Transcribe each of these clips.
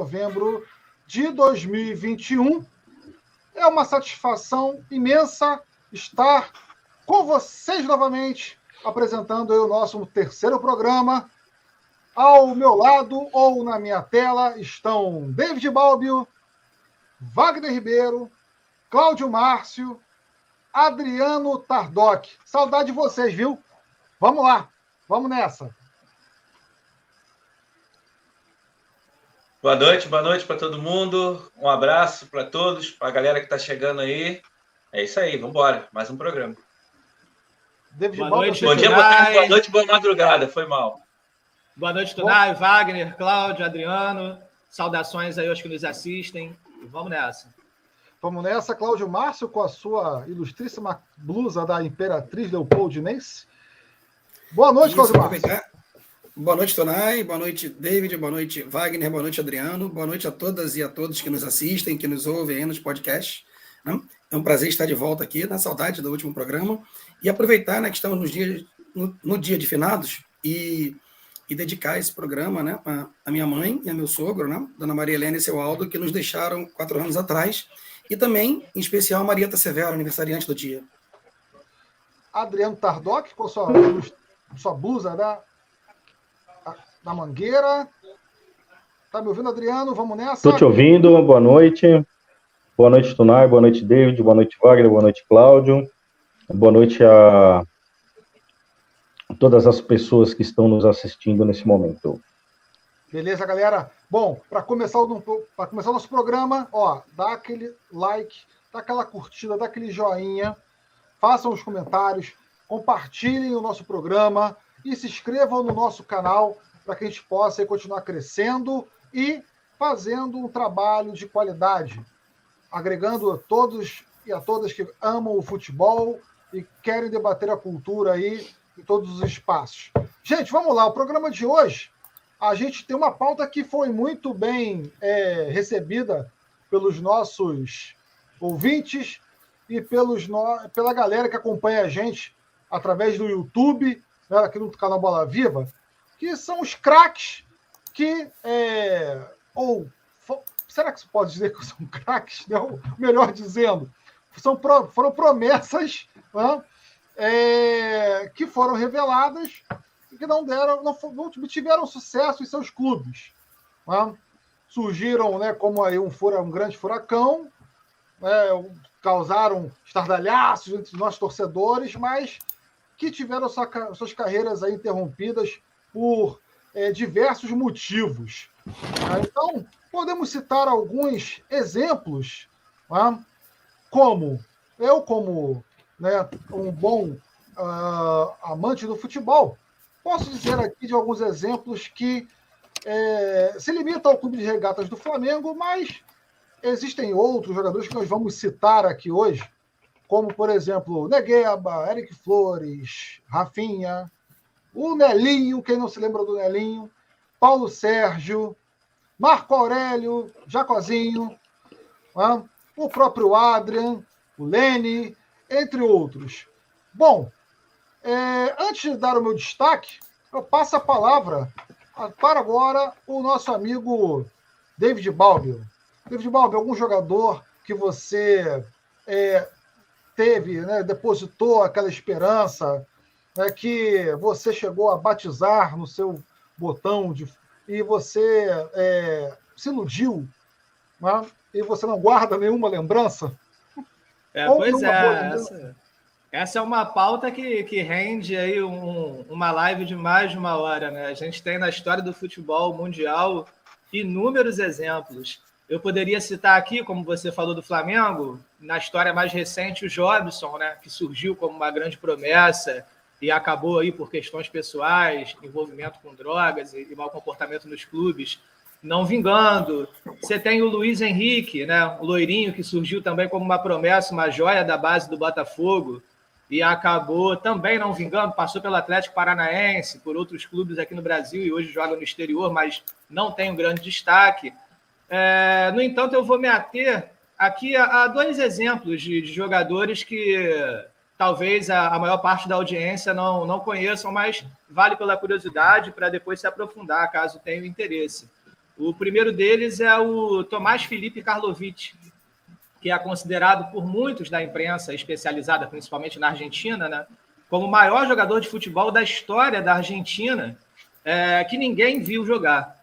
Novembro de 2021. É uma satisfação imensa estar com vocês novamente, apresentando o nosso terceiro programa. Ao meu lado ou na minha tela estão David Balbio, Wagner Ribeiro, Cláudio Márcio, Adriano Tardoc. Saudade de vocês, viu? Vamos lá, vamos nessa. Boa noite, boa noite para todo mundo. Um abraço para todos, para a galera que está chegando aí. É isso aí, vamos embora. Mais um programa. David boa noite, bom dia, boa tarde, boa noite, boa madrugada. Foi mal. Boa noite, Tunai, Wagner, Cláudio, Adriano. Saudações aí aos que nos assistem. Vamos nessa. Vamos nessa, Cláudio Márcio, com a sua ilustríssima blusa da Imperatriz Leopoldinense. Boa noite, Cláudio Márcio. Boa noite, Tonai. Boa noite, David. Boa noite, Wagner. Boa noite, Adriano. Boa noite a todas e a todos que nos assistem, que nos ouvem aí nos podcasts. Né? É um prazer estar de volta aqui, na saudade do último programa. E aproveitar né, que estamos nos dias, no, no dia de finados e, e, dedicar esse programa né, a, a, minha mãe e a meu sogro, né, Dona Maria Helena e seu Aldo, que nos deixaram quatro anos atrás. E também, em especial, Marieta Severo, aniversariante do dia. Adriano Tardoc, com sua, sua blusa né? Na Mangueira. Tá me ouvindo, Adriano? Vamos nessa? Estou te ouvindo, boa noite. Boa noite, Tunai, boa noite, David, boa noite, Wagner, boa noite, Cláudio. Boa noite a todas as pessoas que estão nos assistindo nesse momento. Beleza, galera? Bom, para começar, o, começar o nosso programa, ó, dá aquele like, dá aquela curtida, dá aquele joinha, façam os comentários, compartilhem o nosso programa e se inscrevam no nosso canal para que a gente possa continuar crescendo e fazendo um trabalho de qualidade, agregando a todos e a todas que amam o futebol e querem debater a cultura aí em todos os espaços. Gente, vamos lá. O programa de hoje, a gente tem uma pauta que foi muito bem é, recebida pelos nossos ouvintes e pelos no... pela galera que acompanha a gente através do YouTube, né, aqui no canal Bola Viva que são os craques que. É, ou será que se pode dizer que são craques? Melhor dizendo, são, foram promessas né, é, que foram reveladas e que não deram, não, não tiveram sucesso em seus clubes. Né? Surgiram né, como aí um, um grande furacão, né, causaram estardalhaços entre nós torcedores, mas que tiveram sua, suas carreiras interrompidas por é, diversos motivos. Tá? Então, podemos citar alguns exemplos, tá? como eu, como né, um bom uh, amante do futebol, posso dizer aqui de alguns exemplos que é, se limita ao Clube de Regatas do Flamengo, mas existem outros jogadores que nós vamos citar aqui hoje, como, por exemplo, Negueba, Eric Flores, Rafinha, o Nelinho, quem não se lembra do Nelinho, Paulo Sérgio, Marco Aurélio, Jacozinho, né? o próprio Adrian, o Lene, entre outros. Bom, é, antes de dar o meu destaque, eu passo a palavra para agora o nosso amigo David Balbio. David Balbio, algum jogador que você é, teve, né, depositou aquela esperança, é, que você chegou a batizar no seu botão de, e você é, se iludiu, né? e você não guarda nenhuma lembrança? É, pois é, essa, essa, é uma pauta que, que rende aí um, uma live de mais de uma hora, né? A gente tem na história do futebol mundial inúmeros exemplos. Eu poderia citar aqui, como você falou do Flamengo, na história mais recente, o Jobson, né, que surgiu como uma grande promessa e acabou aí por questões pessoais, envolvimento com drogas e, mau comportamento nos clubes, não vingando. Você tem o Luiz Henrique, né, o loirinho que surgiu também como uma promessa, uma joia da base do Botafogo e acabou também não vingando, passou pelo Atlético Paranaense, por outros clubes aqui no Brasil e hoje joga no exterior, mas não tem um grande destaque. É, no entanto, eu vou me ater aqui a, a dois exemplos de, de, jogadores que talvez a, a, maior parte da audiência não, não conheçam, mas vale pela curiosidade para depois se aprofundar, caso tenha interesse. O primeiro deles é o Tomás Felipe Karlovic, que é considerado por muitos da imprensa especializada, principalmente na Argentina, né, como o maior jogador de futebol da história da Argentina, é, que ninguém viu jogar.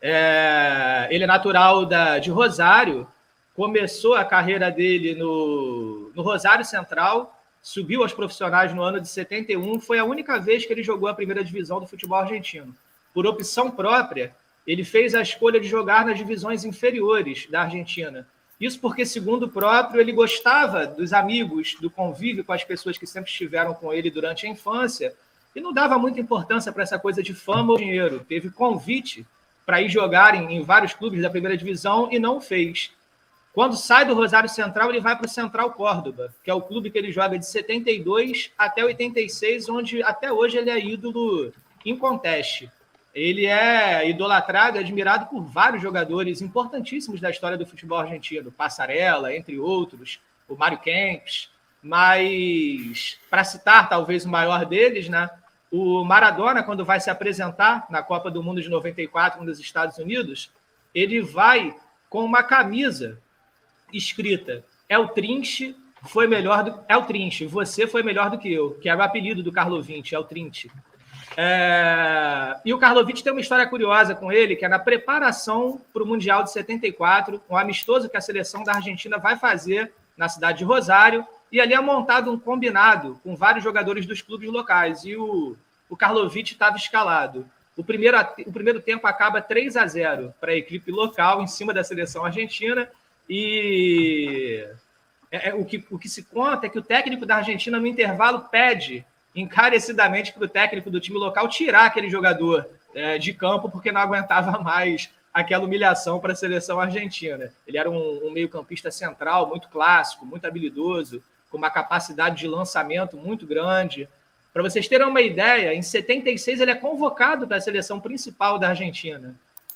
É, ele é natural da, de Rosário, começou a carreira dele no, no Rosário Central, subiu aos profissionais no ano de 71, foi a única vez que ele jogou a primeira divisão do futebol argentino. Por opção própria, ele fez a escolha de jogar nas divisões inferiores da Argentina. Isso porque, segundo o próprio, ele gostava dos amigos, do convívio com as pessoas que sempre estiveram com ele durante a infância e não dava muita importância para essa coisa de fama ou dinheiro. Teve convite para ir jogar em, em, vários clubes da primeira divisão e não fez. Quando sai do Rosário Central, ele vai para o Central Córdoba, que é o clube que ele joga de 72 até 86, onde até hoje ele é ídolo em conteste. Ele é idolatrado, admirado por vários jogadores importantíssimos da história do futebol argentino, Passarella, entre outros, o Mário Kempes, mas para citar talvez o maior deles, né, o Maradona, quando vai se apresentar na Copa do Mundo de 94 nos Estados Unidos, ele vai com uma camisa escrita: É o Trinche, foi melhor do. É o Trinche, você foi melhor do que eu, que era o apelido do Carlo Vinci, é o Trinche. É... E o Karlovic tem uma história curiosa com ele, que é na preparação para o Mundial de 74, um amistoso que a seleção da Argentina vai fazer na cidade de Rosário, e ali é montado um combinado com vários jogadores dos clubes locais, e o, o Karlovic estava escalado. O primeiro, o primeiro tempo acaba 3 a 0 para a equipe local, em cima da seleção argentina, e é, é, o, que, o que se conta é que o técnico da Argentina, no intervalo, pede encarecidamente para o técnico do time local tirar aquele jogador é, de campo porque não aguentava mais aquela humilhação para a seleção argentina. Ele era um, um meio-campista central, muito clássico, muito habilidoso, com uma capacidade de lançamento muito grande. Para vocês terem uma ideia, em 76 ele é convocado para a seleção principal da Argentina.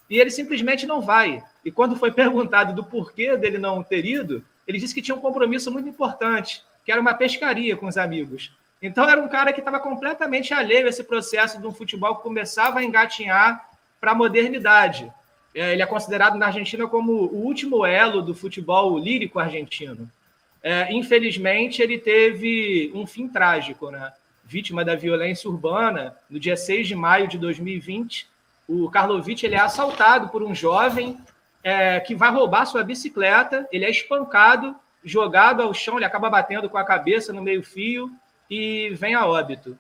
E ele simplesmente não vai. E quando foi perguntado do porquê dele não ter ido, ele disse que tinha um compromisso muito importante, que era uma pescaria com os amigos. Então era um cara que estava completamente alheio a esse processo de um futebol que começava a engatinhar para a modernidade. É, ele é considerado na Argentina como o último elo do futebol lírico argentino. É, infelizmente, ele teve um fim trágico, né? vítima da violência urbana. No dia 6 de maio de 2020, o Karlovic ele é assaltado por um jovem é, que vai roubar sua bicicleta, ele é espancado, jogado ao chão, ele acaba batendo com a cabeça no meio-fio, e vem a óbito.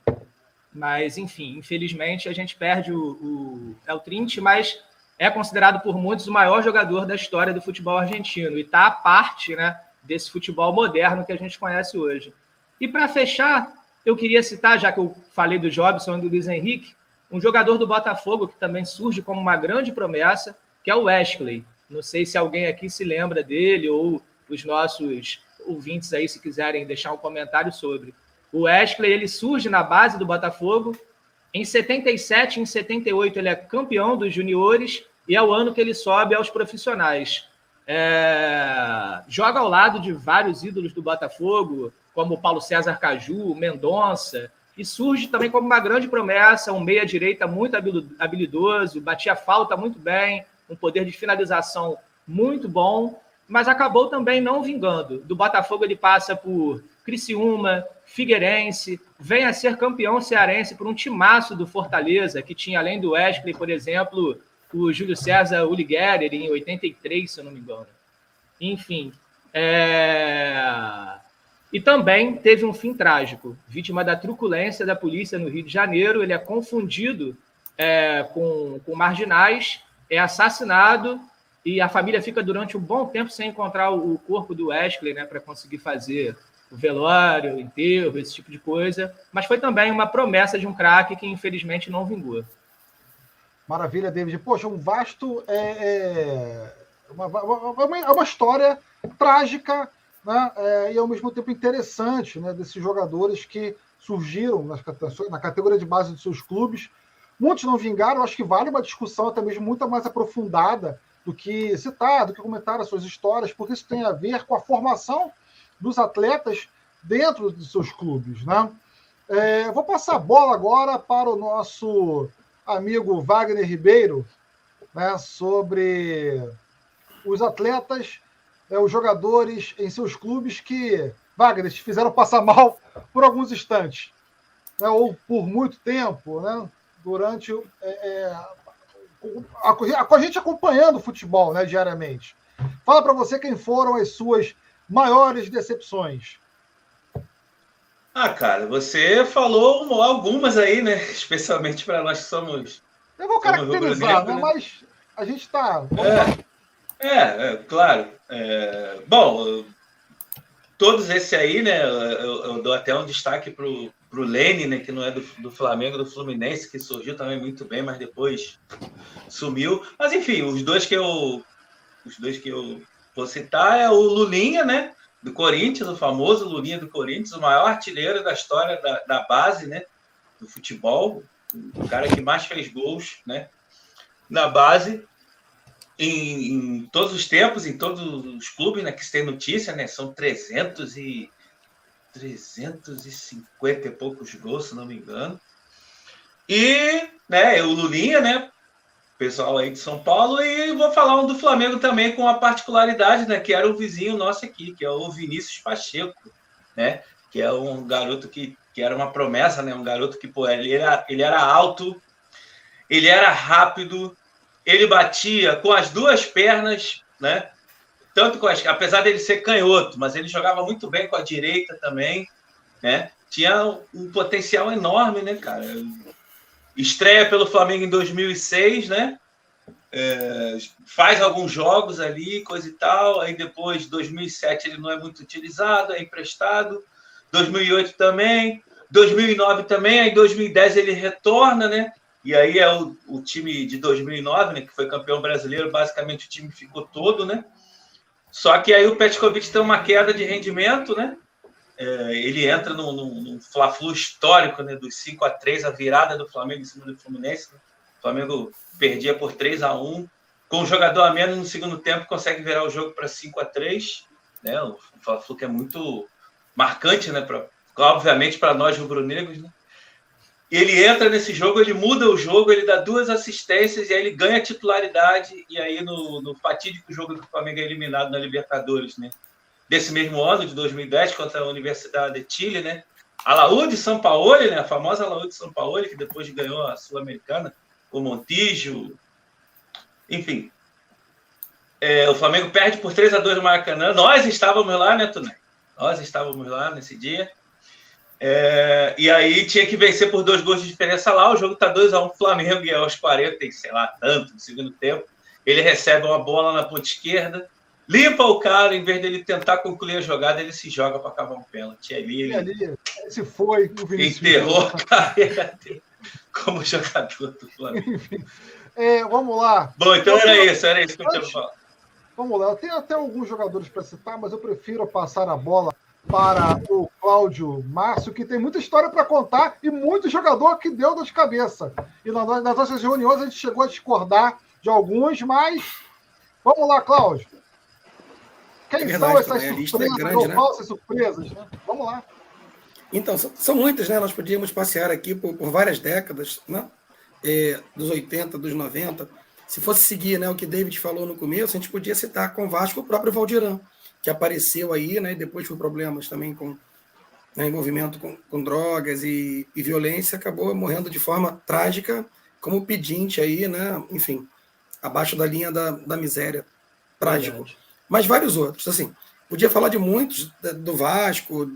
Mas, enfim, infelizmente a gente perde o, o El mas é considerado por muitos o maior jogador da história do futebol argentino e está à parte né, desse futebol moderno que a gente conhece hoje. E para fechar, eu queria citar, já que eu falei do Jobson e do Luiz Henrique, um jogador do Botafogo que também surge como uma grande promessa, que é o Wesley. Não sei se alguém aqui se lembra dele ou os nossos ouvintes aí, se quiserem deixar um comentário sobre. O Wesley ele surge na base do Botafogo. Em 77, em 78, ele é campeão dos juniores e é o ano que ele sobe aos profissionais. É... Joga ao lado de vários ídolos do Botafogo, como Paulo César Caju, Mendonça, e surge também como uma grande promessa, um meia-direita muito habilidoso, batia falta muito bem, um poder de finalização muito bom, mas acabou também não vingando. Do Botafogo ele passa por Criciúma, Figueirense, vem a ser campeão cearense por um timaço do Fortaleza, que tinha, além do Wesley, por exemplo, o Júlio César Uliguerer em 83, se eu não me engano. Enfim. É... E também teve um fim trágico. Vítima da truculência da polícia no Rio de Janeiro, ele é confundido é, com, com marginais, é assassinado e a família fica durante um bom tempo sem encontrar o, corpo do Wesley, né, para conseguir fazer o velório, o enterro, esse tipo de coisa. Mas foi também uma promessa de um craque que infelizmente não vingou. Maravilha, David. Poxa, um vasto. É, é, uma, uma, uma história trágica né, é, e ao mesmo tempo interessante né, desses jogadores que surgiram nas, na categoria de base dos seus clubes. Muitos não vingaram, acho que vale uma discussão até mesmo muito mais aprofundada do que citar, do que comentar as suas histórias, porque isso tem a ver com a formação dos atletas dentro dos seus clubes. Né? É, vou passar a bola agora para o nosso amigo Wagner Ribeiro né, sobre os atletas, é, os jogadores em seus clubes que, Wagner, te fizeram passar mal por alguns instantes, né, ou por muito tempo, né, durante é, é a, a, a, gente acompanhando o futebol né, diariamente. Fala para você quem foram as suas maiores decepções. Ah, cara, você falou algumas aí, né? Especialmente para nós que somos. Eu vou caracterizar, né? Mas a gente está. É, é, é, claro. É, bom, todos esses aí, né? Eu, eu, dou até um destaque para o Lene, né? Que não é do, do Flamengo, do Fluminense, que surgiu também muito bem, mas depois sumiu. Mas enfim, os dois que eu. Os dois que eu vou citar é o Lulinha, né? Do Corinthians, o famoso Lulinha do Corinthians, o maior artilheiro da história da, da base, né? Do futebol, o cara que mais fez gols, né? Na base, em, em todos os tempos, em todos os clubes né, que se tem notícia, né? São 300 e 350 e poucos gols, se não me engano. E, né, o Lulinha, né, pessoal aí de São Paulo. E vou falar um do Flamengo também com a particularidade, né? Que era o vizinho nosso aqui, que é o Vinícius Pacheco, né? Que é um garoto que, que era uma promessa, né? Um garoto que, pô, ele era, ele era alto, ele era rápido, ele batia com as duas pernas, né? Tanto com as, apesar dele ser canhoto, mas ele jogava muito bem com a direita também, né? Tinha um potencial enorme, né, cara? Estreia pelo Flamengo em 2006, né? É, faz alguns jogos ali, coisa e tal. Aí depois, 2007, ele não é muito utilizado, é emprestado. 2008 também. 2009 também. Aí 2010 ele retorna, né? E aí é o, o time de 2009, né? Que foi campeão brasileiro. Basicamente o time ficou todo, né? Só que aí o Petkovic tem uma queda de rendimento, né? É, ele entra num, num, num fla-flu histórico, né, dos 5 a 3 a virada do Flamengo em cima do Fluminense. Né? O Flamengo perdia por 3 a 1 com um jogador a menos no segundo tempo, consegue virar o jogo para 5 a 3 né? O Fla-Flu que é muito marcante, né, pra, obviamente para nós rubro-negros, né? Ele entra nesse jogo, ele muda o jogo, ele dá duas assistências e aí ele ganha titularidade. E aí, no, no fatídico jogo que o Flamengo é eliminado na Libertadores, né? desse mesmo ano, de 2010, contra a Universidade de Chile, né? A São Paulo, né? A famosa Laúde São Paulo, que depois ganhou a Sul-Americana, o Montijo, enfim. É, o Flamengo perde por 3 a 2 no Maracanã. Nós estávamos lá, né, Tunay? Nós estávamos lá nesse dia. É, e aí tinha que vencer por dois gols de diferença lá. O jogo tá 2 a 1 um, Flamengo e aos 40, sei lá, tanto no segundo tempo. Ele recebe uma bola na ponta esquerda limpa o cara, em vez dele tentar concluir a jogada, ele se joga para acabar um pênalti. Ali ele, ali, se foi o Vinícius enterrou a carreira dele como jogador do Flamengo. É, vamos lá. Bom, então era isso, era isso que eu tinha falar. Vamos lá, eu tenho até alguns jogadores para citar, mas eu prefiro passar a bola para o Cláudio Márcio, que tem muita história para contar e muito jogador que deu dor de cabeça. E nas nossas reuniões a gente chegou a discordar de alguns, mas vamos lá, Cláudio. Quem é verdade, são essas surpresas é grande, ou né? falsas surpresas? Né? Vamos lá. Então, são, são, muitas, né? Nós podíamos passear aqui por, por várias décadas, né? É, dos 80, dos 90. Se fosse seguir né, o que David falou no começo, a gente podia citar com o Vasco o próprio Valdirão, que apareceu aí, né? E depois por problemas também com, né, envolvimento com, com drogas e, e, violência, acabou morrendo de forma trágica, como pedinte aí, né? Enfim, abaixo da linha da, da miséria. Trágico. Verdade. Mas vários outros. Assim, podia falar de muitos, do Vasco,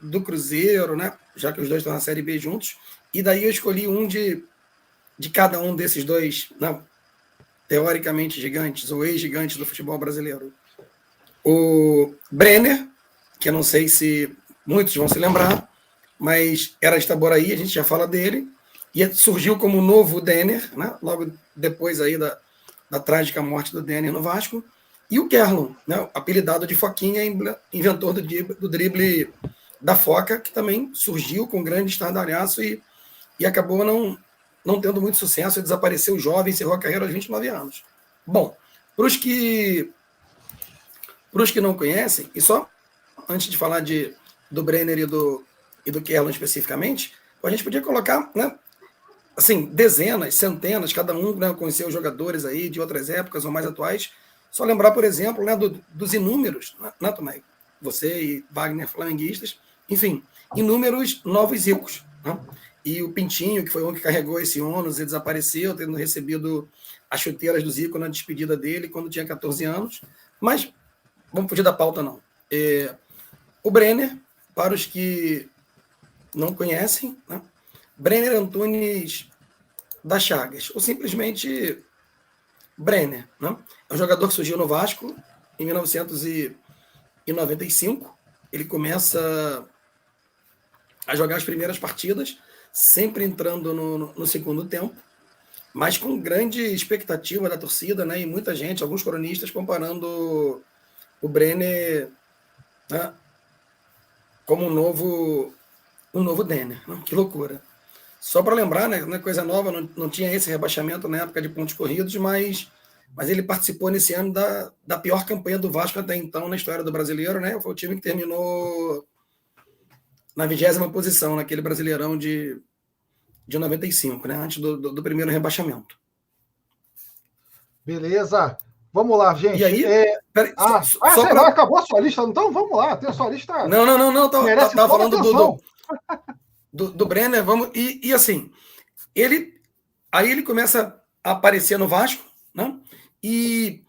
do Cruzeiro, né? Já que os dois estão na Série B juntos. E daí eu escolhi um de, de cada um desses dois, não, teoricamente gigantes, ou ex-gigantes do futebol brasileiro. O Brenner, que eu não sei se muitos vão se lembrar, mas era de Itaboraí, a gente já fala dele, e surgiu como novo Denner, né? logo depois aí da, da trágica morte do Denner no Vasco, e o Kerlon, né? apelidado de Foquinha, inventor do drible, do drible da Foca, que também surgiu com grande estardalhaço e, e acabou não, não tendo muito sucesso, desapareceu jovem, encerrou a carreira aos 29 anos. Bom, para os que, que não conhecem, e só antes de falar de, do Brenner e do, e do Kerlon especificamente, a gente podia colocar, né, assim, dezenas, centenas, cada um né, conheceu os jogadores aí de outras épocas ou mais atuais. Só lembrar, por exemplo, né, do, dos inúmeros, né, né Tomé? Você e Wagner flamenguistas, enfim, inúmeros novos ricos. Né? E o Pintinho, que foi um que carregou esse ônus e desapareceu, tendo recebido as chuteiras do Zico na despedida dele quando tinha 14 anos. Mas vamos fugir da pauta, não. É, o Brenner, para os que não conhecem, né? Brenner Antunes da Chagas, ou simplesmente Brenner. Né? É um jogador que surgiu no Vasco em 1995. Ele começa a jogar as primeiras partidas, sempre entrando no, no, no segundo tempo, mas com grande expectativa da torcida, né? E muita gente, alguns cronistas, comparando o Brenner né, como um novo, um novo Denner. Né? Que loucura. Só para lembrar, né, não é coisa nova, não, não tinha esse rebaixamento na época de pontos corridos, mas, mas ele participou nesse ano da, da pior campanha do Vasco até então na história do brasileiro, né? Foi o time que terminou na vigésima posição naquele brasileirão de, de 95, né? Antes do, do, do primeiro rebaixamento. Beleza. Vamos lá, gente. E aí? É... Peraí, ah, só, ah só pra... acabou a sua lista, então vamos lá, tem a sua lista. Não, não, não, não. Tava, tava falando do, do, do, do Brenner, vamos. E, e assim, ele. Aí ele começa a aparecer no Vasco, né? E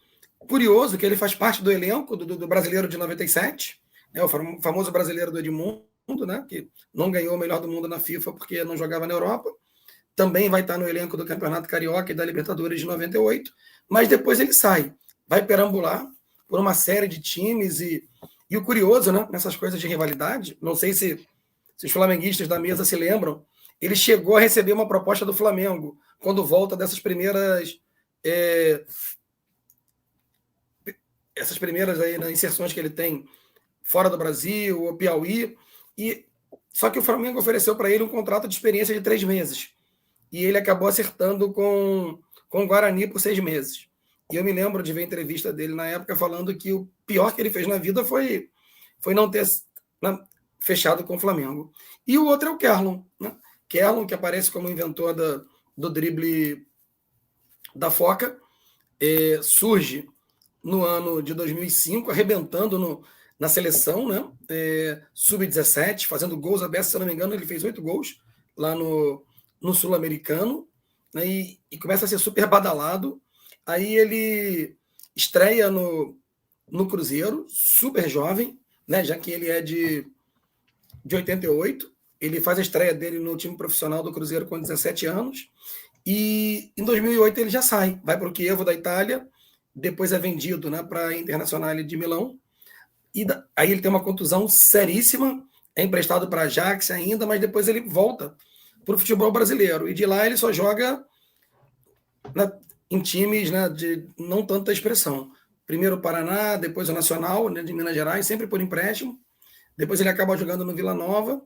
curioso que ele faz parte do elenco do, do brasileiro de 97, né? o famoso brasileiro do Edmundo, né? Que não ganhou o melhor do mundo na FIFA porque não jogava na Europa. Também vai estar no elenco do Campeonato Carioca e da Libertadores de 98, mas depois ele sai, vai perambular por uma série de times e, e o curioso, né? Nessas coisas de rivalidade, não sei se se os flamenguistas da mesa se lembram, ele chegou a receber uma proposta do Flamengo quando volta dessas primeiras é, essas primeiras aí, né, inserções que ele tem fora do Brasil, o Piauí, e só que o Flamengo ofereceu para ele um contrato de experiência de três meses e ele acabou acertando com, com o Guarani por seis meses. E eu me lembro de ver a entrevista dele na época falando que o pior que ele fez na vida foi, foi não ter, fechado com o Flamengo. E o outro é o Kerlon. Né? Kerlon, que aparece como inventor da, do drible da Foca, é, surge no ano de 2005, arrebentando no, na seleção, né? É, sub-17, fazendo gols abertos, se não me engano, ele fez oito gols lá no, no Sul-Americano, né? e, e, começa a ser super badalado. Aí ele estreia no, no Cruzeiro, super jovem, né? já que ele é de de 88. Ele faz a estreia dele no time profissional do Cruzeiro com 17 anos. E em 2008 ele já sai, vai para o Chievo da Itália, depois é vendido né, para a Internacional de Milão. E da, aí ele tem uma contusão seríssima, é emprestado para Ajax ainda, mas depois ele volta para o futebol brasileiro. E de lá ele só joga em times né, de não tanta expressão. Primeiro o Paraná, depois o Nacional né, de Minas Gerais, sempre por empréstimo. Depois ele acaba jogando no Vila Nova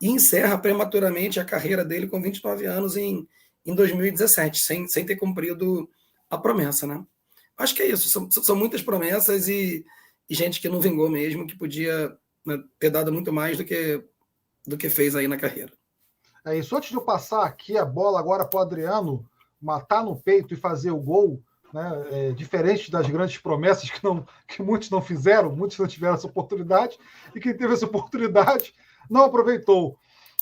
e encerra prematuramente a carreira dele com 29 anos em, em 2017, sem, sem ter cumprido a promessa, né? Acho que é isso. São, são muitas promessas e, e, gente que não vingou mesmo, que podia né, ter dado muito mais do que, do que fez aí na carreira. É isso. Antes de eu passar aqui a bola agora para o Adriano matar no peito e fazer o gol, né? É, diferente das grandes promessas que, não, que muitos não fizeram, muitos não tiveram essa oportunidade, e quem teve essa oportunidade, não aproveitou.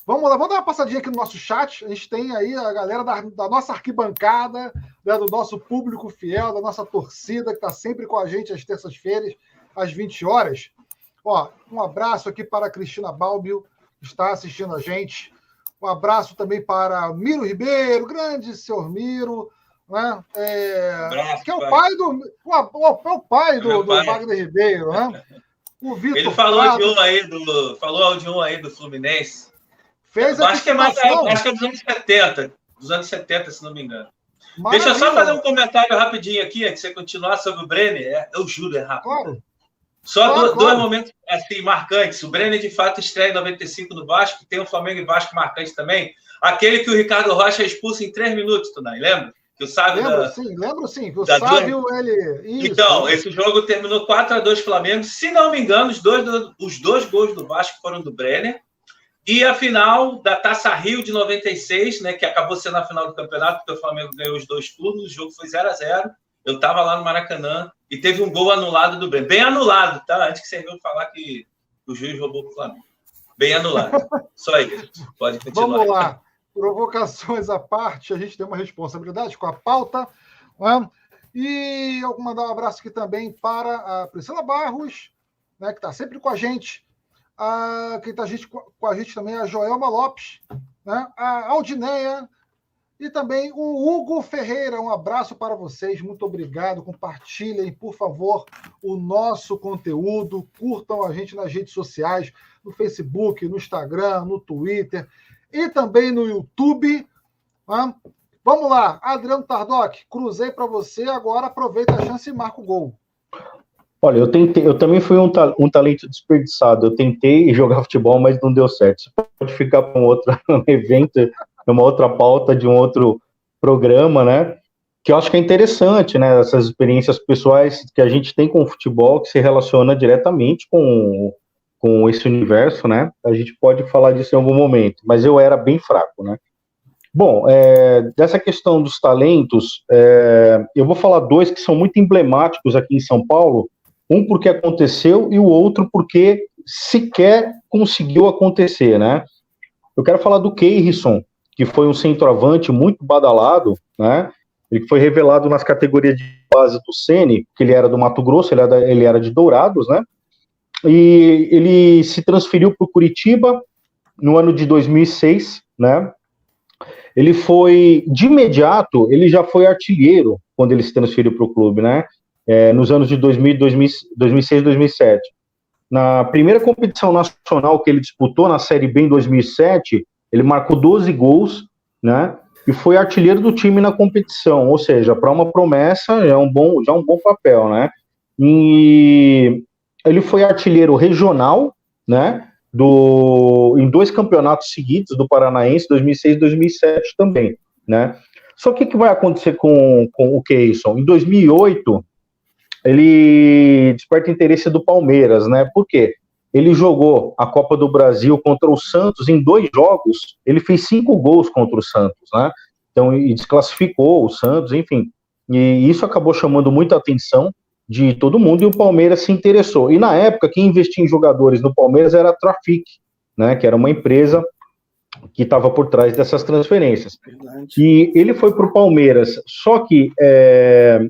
Vamos lá, vamos dar uma passadinha aqui no nosso chat. A gente tem aí a galera da, da nossa arquibancada, né, do nosso público fiel, da nossa torcida, que está sempre com a gente às terças-feiras, às 20 horas. Ó, um abraço aqui para a Cristina Balbio, que está assistindo a gente. Um abraço também para Miro Ribeiro, grande senhor Miro, né? É, que é o pai do. O, é o pai do, do Wagner Ribeiro, né? O Vitor Ele falou Prado, de um aí do. Falou de um aí do Fluminense. Fez acho que, é mais, acho que é dos anos 70. Dos anos 70, se não me engano. Maravilha. Deixa eu só fazer um comentário rapidinho aqui, antes de você continuar sobre o Brenner. É, eu juro, é rápido. Claro. Só dois, momentos assim, marcantes. O Brenner, de fato, estreia em 95 no Vasco. Tem o Flamengo e Vasco marcante também. Aquele que o Ricardo Rocha expulsa em três minutos, Tunai, lembra? Que o Sávio lembro da, sim, lembro sim. Que o Sávio, ele... Isso, então, esse jogo terminou 4 a 2 Flamengo. Se não me engano, os dois, os dois gols do Vasco foram do Brenner. E a final da Taça Rio de 96, né, que acabou sendo a final do campeonato, porque o Flamengo ganhou os dois turnos, o jogo foi 0 a 0 Eu estava lá no Maracanã e teve um gol anulado do Bem. Bem anulado, tá? Antes que você viu falar que o juiz roubou o Flamengo. Bem anulado. Só isso. Pode continuar. Vamos lá. Provocações à parte, a gente tem uma responsabilidade com a pauta. Né? E eu vou mandar um abraço aqui também para a Priscila Barros, né, que está sempre com a gente a, quem está com a gente também é a Joelma Lopes, né? a Aldineia e também o Hugo Ferreira. Um abraço para vocês, muito obrigado. Compartilhem, por favor, o nosso conteúdo. Curtam a gente nas redes sociais, no Facebook, no Instagram, no Twitter e também no YouTube. Né? Vamos lá, Adriano Tardoc, cruzei para você, agora aproveita a chance e marca o gol. Olha, eu tentei, eu também fui um, um talento desperdiçado. Eu tentei jogar futebol, mas não deu certo. Isso pode ficar para um outro evento, uma outra pauta de um outro programa, né? Que eu acho que é interessante, né? Essas experiências pessoais que a gente tem com o futebol, que se relaciona diretamente com, com esse universo, né? A gente pode falar disso em algum momento, mas eu era bem fraco, né? Bom, é, dessa questão dos talentos, é, eu vou falar dois que são muito emblemáticos aqui em São Paulo, um porque aconteceu e o outro porque sequer conseguiu acontecer, né? Eu quero falar do Keirson, que foi um centroavante muito badalado, né? Ele foi revelado nas categorias de base do Sene, que ele era do Mato Grosso, ele era, ele era de Dourados, né? E ele se transferiu para o Curitiba no ano de 2006, né? Ele foi, de imediato, ele já foi artilheiro quando ele se transferiu para o clube, né? é, nos anos de 2000, 2006 e 2007. Na primeira competição nacional que ele disputou, na Série B em 2007, ele marcou 12 gols, né? E foi artilheiro do time na competição, ou seja, para uma promessa é um bom, já é um bom papel, né? E ele foi artilheiro regional, né? Do, em dois campeonatos seguidos do Paranaense, 2006 e 2007 também, né? Só que o que vai acontecer com, com o Keyson? Em 2008, ele desperta interesse do Palmeiras, né? Por quê? Ele jogou a Copa do Brasil contra o Santos em dois jogos, ele fez cinco gols contra o Santos, né? Então, e desclassificou o Santos, enfim. E isso acabou chamando muita atenção de todo mundo e o Palmeiras se interessou. E na época, quem investia em jogadores no Palmeiras era a Trafic, né? Que era uma empresa que estava por trás dessas transferências. Verdade. E ele foi para o Palmeiras, só que é,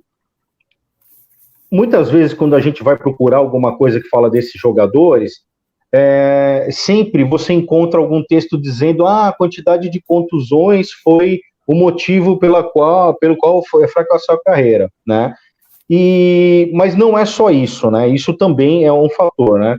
muitas vezes, quando a gente vai procurar alguma coisa que fala desses jogadores, é, sempre você encontra algum texto dizendo ah, a quantidade de contusões foi o motivo pela qual, pelo qual foi fracassou a carreira, né? E, mas não é só isso, né? Isso também é um fator, né?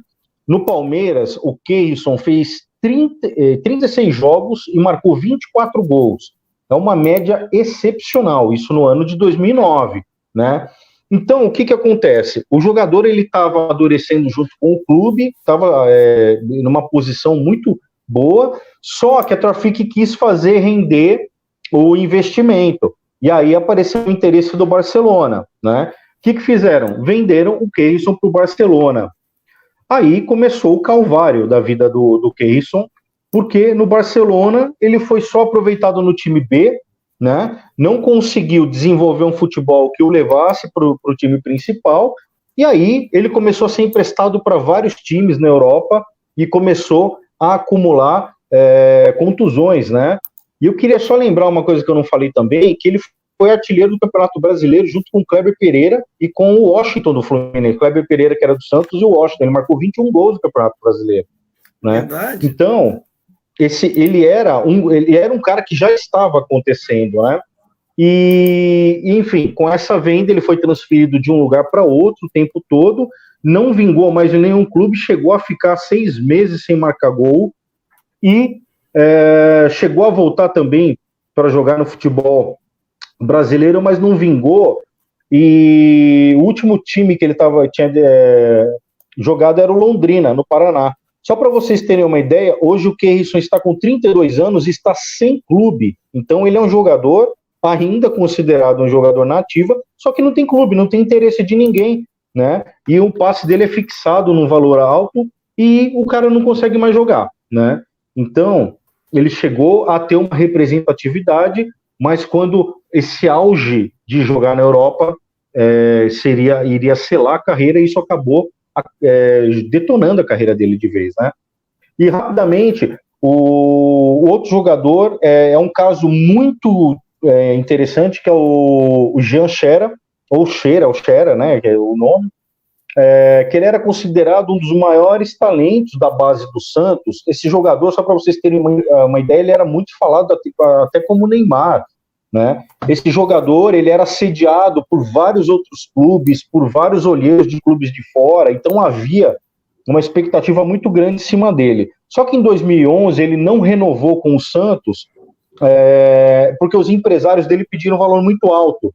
No Palmeiras, o Keirson fez 30, 36 eh, jogos e marcou 24 gols. É uma média excepcional, isso no ano de 2009, né? Então, o que, que acontece? O jogador ele estava amadurecendo junto com o clube, estava é, numa posição muito boa, só que a Trafic quis fazer render o investimento. E aí apareceu o interesse do Barcelona, né? O que, que fizeram? Venderam o Keirson para o Barcelona. Aí começou o calvário da vida do, do Keirson, porque no Barcelona ele foi só aproveitado no time B, né? Não conseguiu desenvolver um futebol que o levasse para o time principal, e aí ele começou a ser emprestado para vários times na Europa e começou a acumular é, contusões, né? E eu queria só lembrar uma coisa que eu não falei também, que ele foi artilheiro do Campeonato Brasileiro junto com o Kleber Pereira e com o Washington do Fluminense. Kleber Pereira, que era do Santos, e o Washington. Ele marcou 21 gols no Campeonato Brasileiro. Né? Verdade. Então, esse, ele, era um, ele era um cara que já estava acontecendo, né? E, enfim, com essa venda, ele foi transferido de um lugar para outro o tempo todo, não vingou mais em nenhum clube, chegou a ficar seis meses sem marcar gol e é, chegou a voltar também para jogar no futebol brasileiro, mas não vingou. E o último time que ele tava, tinha é, jogado era o Londrina, no Paraná. Só para vocês terem uma ideia, hoje o Keirson está com 32 anos e está sem clube. Então ele é um jogador ainda considerado um jogador nativa, só que não tem clube, não tem interesse de ninguém, né? E o passe dele é fixado num valor alto e o cara não consegue mais jogar, né? Então, ele chegou a ter uma representatividade, mas quando esse auge de jogar na Europa é, seria iria selar a carreira, isso acabou é, detonando a carreira dele de vez, né? E rapidamente, o, o outro jogador é, é, um caso muito é, interessante, que é o, o Jean Xera, ou Xera, ou Xera, né, que é o nome, é, que ele era considerado um dos maiores talentos da base do Santos. Esse jogador, só para vocês terem uma, uma, ideia, ele era muito falado até, até como Neymar. Né? Esse jogador ele era sediado por vários outros clubes, por vários olheiros de clubes de fora, então havia uma expectativa muito grande em cima dele. Só que em 2011 ele não renovou com o Santos, é, porque os empresários dele pediram um valor muito alto.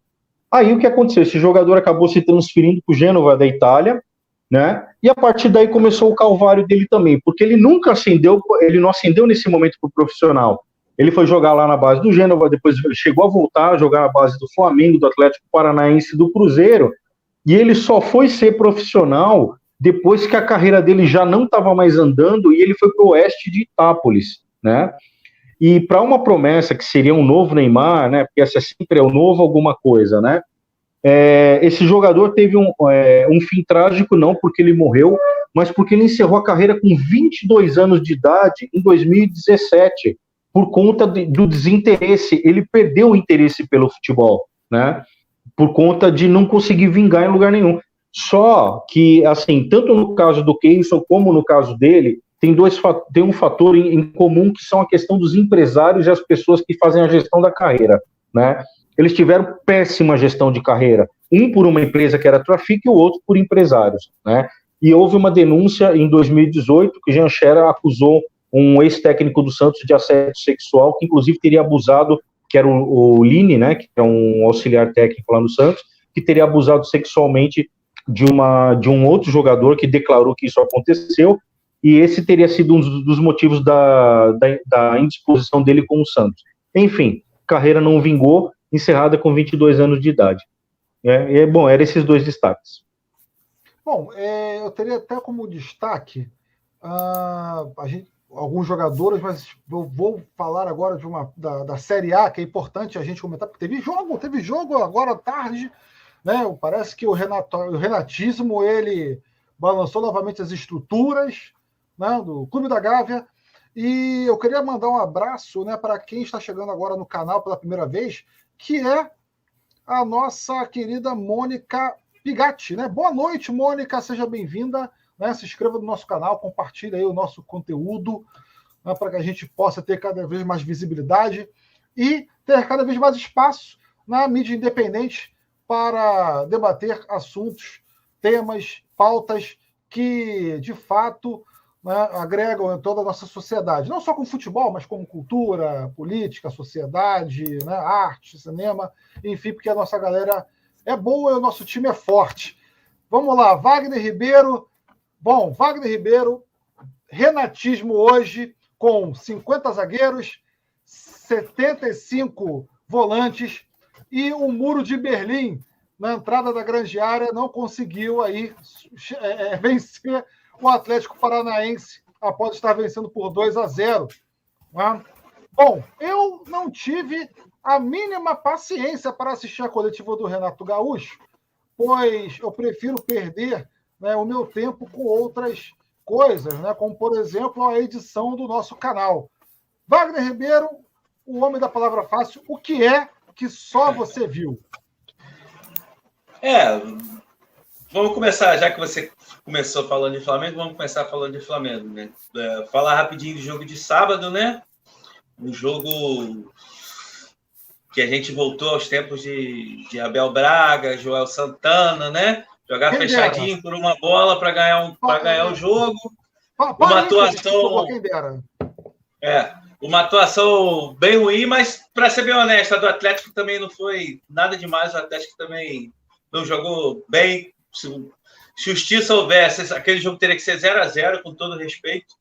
Aí o que aconteceu? Esse jogador acabou se transferindo para o Gênova da Itália, né? E a partir daí começou o calvário dele também, porque ele nunca ascendeu, ele não ascendeu nesse momento para o profissional. Ele foi jogar lá na base do Gênova, depois chegou a voltar a jogar na base do Flamengo, do Atlético Paranaense, do Cruzeiro, e ele só foi ser profissional depois que a carreira dele já não estava mais andando e ele foi para o oeste de Itápolis, né? E para uma promessa que seria um novo Neymar, né? Porque essa sempre é o novo alguma coisa, né? É, esse jogador teve um, é, um fim trágico, não porque ele morreu, mas porque ele encerrou a carreira com 22 anos de idade em 2017, por conta de, do desinteresse. Ele perdeu o interesse pelo futebol, né? Por conta de não conseguir vingar em lugar nenhum. Só que, assim, tanto no caso do Keyson como no caso dele, tem, dois, tem um fator em, em, comum que são a questão dos empresários e as pessoas que fazem a gestão da carreira, né? Eles tiveram péssima gestão de carreira, um por uma empresa que era Trafic e o outro por empresários, né? E houve uma denúncia em 2018 que Jean Scherer acusou um ex-técnico do Santos de assédio sexual, que inclusive teria abusado, que era o, o Line, né, que é um auxiliar técnico lá no Santos, que teria abusado sexualmente de, uma, de um outro jogador que declarou que isso aconteceu e esse teria sido um dos motivos da, da, da indisposição dele com o Santos. Enfim, carreira não vingou, encerrada com 22 anos de idade. É, é bom, eram esses dois destaques. Bom, é, eu teria até como destaque uh, a gente, alguns jogadores, mas eu vou falar agora de uma da, da Série A, que é importante a gente comentar, porque teve jogo, teve jogo agora à tarde, né? Parece que o, Renato, o renatismo ele balançou novamente as estruturas, né, do Clube da Gávea. E eu queria mandar um abraço né, para quem está chegando agora no canal pela primeira vez, que é a nossa querida Mônica Pigatti. Né? Boa noite, Mônica, seja bem-vinda. Né? Se inscreva no nosso canal, compartilhe aí o nosso conteúdo né, para que a gente possa ter cada vez mais visibilidade e ter cada vez mais espaço na mídia independente para debater assuntos, temas, pautas que, de fato, né, agregam toda a nossa sociedade, não só com futebol, mas como cultura, política, sociedade, né, arte, cinema, enfim, porque a nossa galera é boa e o nosso time é forte. Vamos lá, Wagner Ribeiro. Bom, Wagner Ribeiro, renatismo hoje com 50 zagueiros, 75 volantes e o muro de Berlim na entrada da grande área não conseguiu aí é, vencer o Atlético Paranaense após estar vencendo por 2 a 0. Né? Bom, eu não tive a mínima paciência para assistir a coletiva do Renato Gaúcho, pois eu prefiro perder né, o meu tempo com outras coisas, né? como, por exemplo, a edição do nosso canal. Wagner Ribeiro, o homem da palavra fácil, o que é que só você viu? É, vamos começar, já que você começou falando de Flamengo, vamos começar falando de Flamengo, né? É, falar rapidinho do jogo de sábado, né? Um jogo que a gente voltou aos tempos de, de Abel Braga, Joel Santana, né? Jogar quem fechadinho dera. por uma bola para ganhar, um, ganhar o jogo. uma atuação. É, uma atuação bem ruim, mas para ser bem honesto, a do Atlético também não foi nada demais. O Atlético também não jogou bem. Se justiça houvesse, aquele jogo teria que ser 0 a 0 com todo respeito.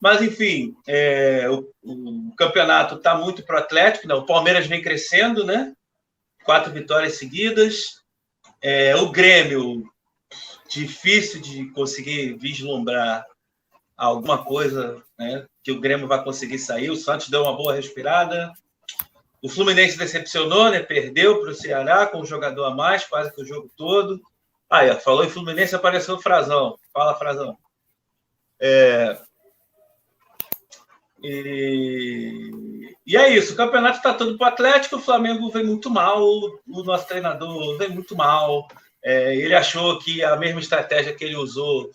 Mas, enfim, é, o, o, campeonato está muito para o Atlético. Né? O Palmeiras vem crescendo, né? Quatro vitórias seguidas. É, o Grêmio, difícil de conseguir vislumbrar alguma coisa né, que o Grêmio vai conseguir sair. O Santos deu uma boa respirada. O Fluminense decepcionou, né? Perdeu para o Ceará com um jogador a mais, quase que o jogo todo. Aí, ah, falou em Fluminense, apareceu o Frazão. Fala, Frazão. É, e, e é isso, o campeonato está todo para o Atlético, o Flamengo vem muito mal, o nosso treinador vem muito mal. É, ele achou que a mesma estratégia que ele usou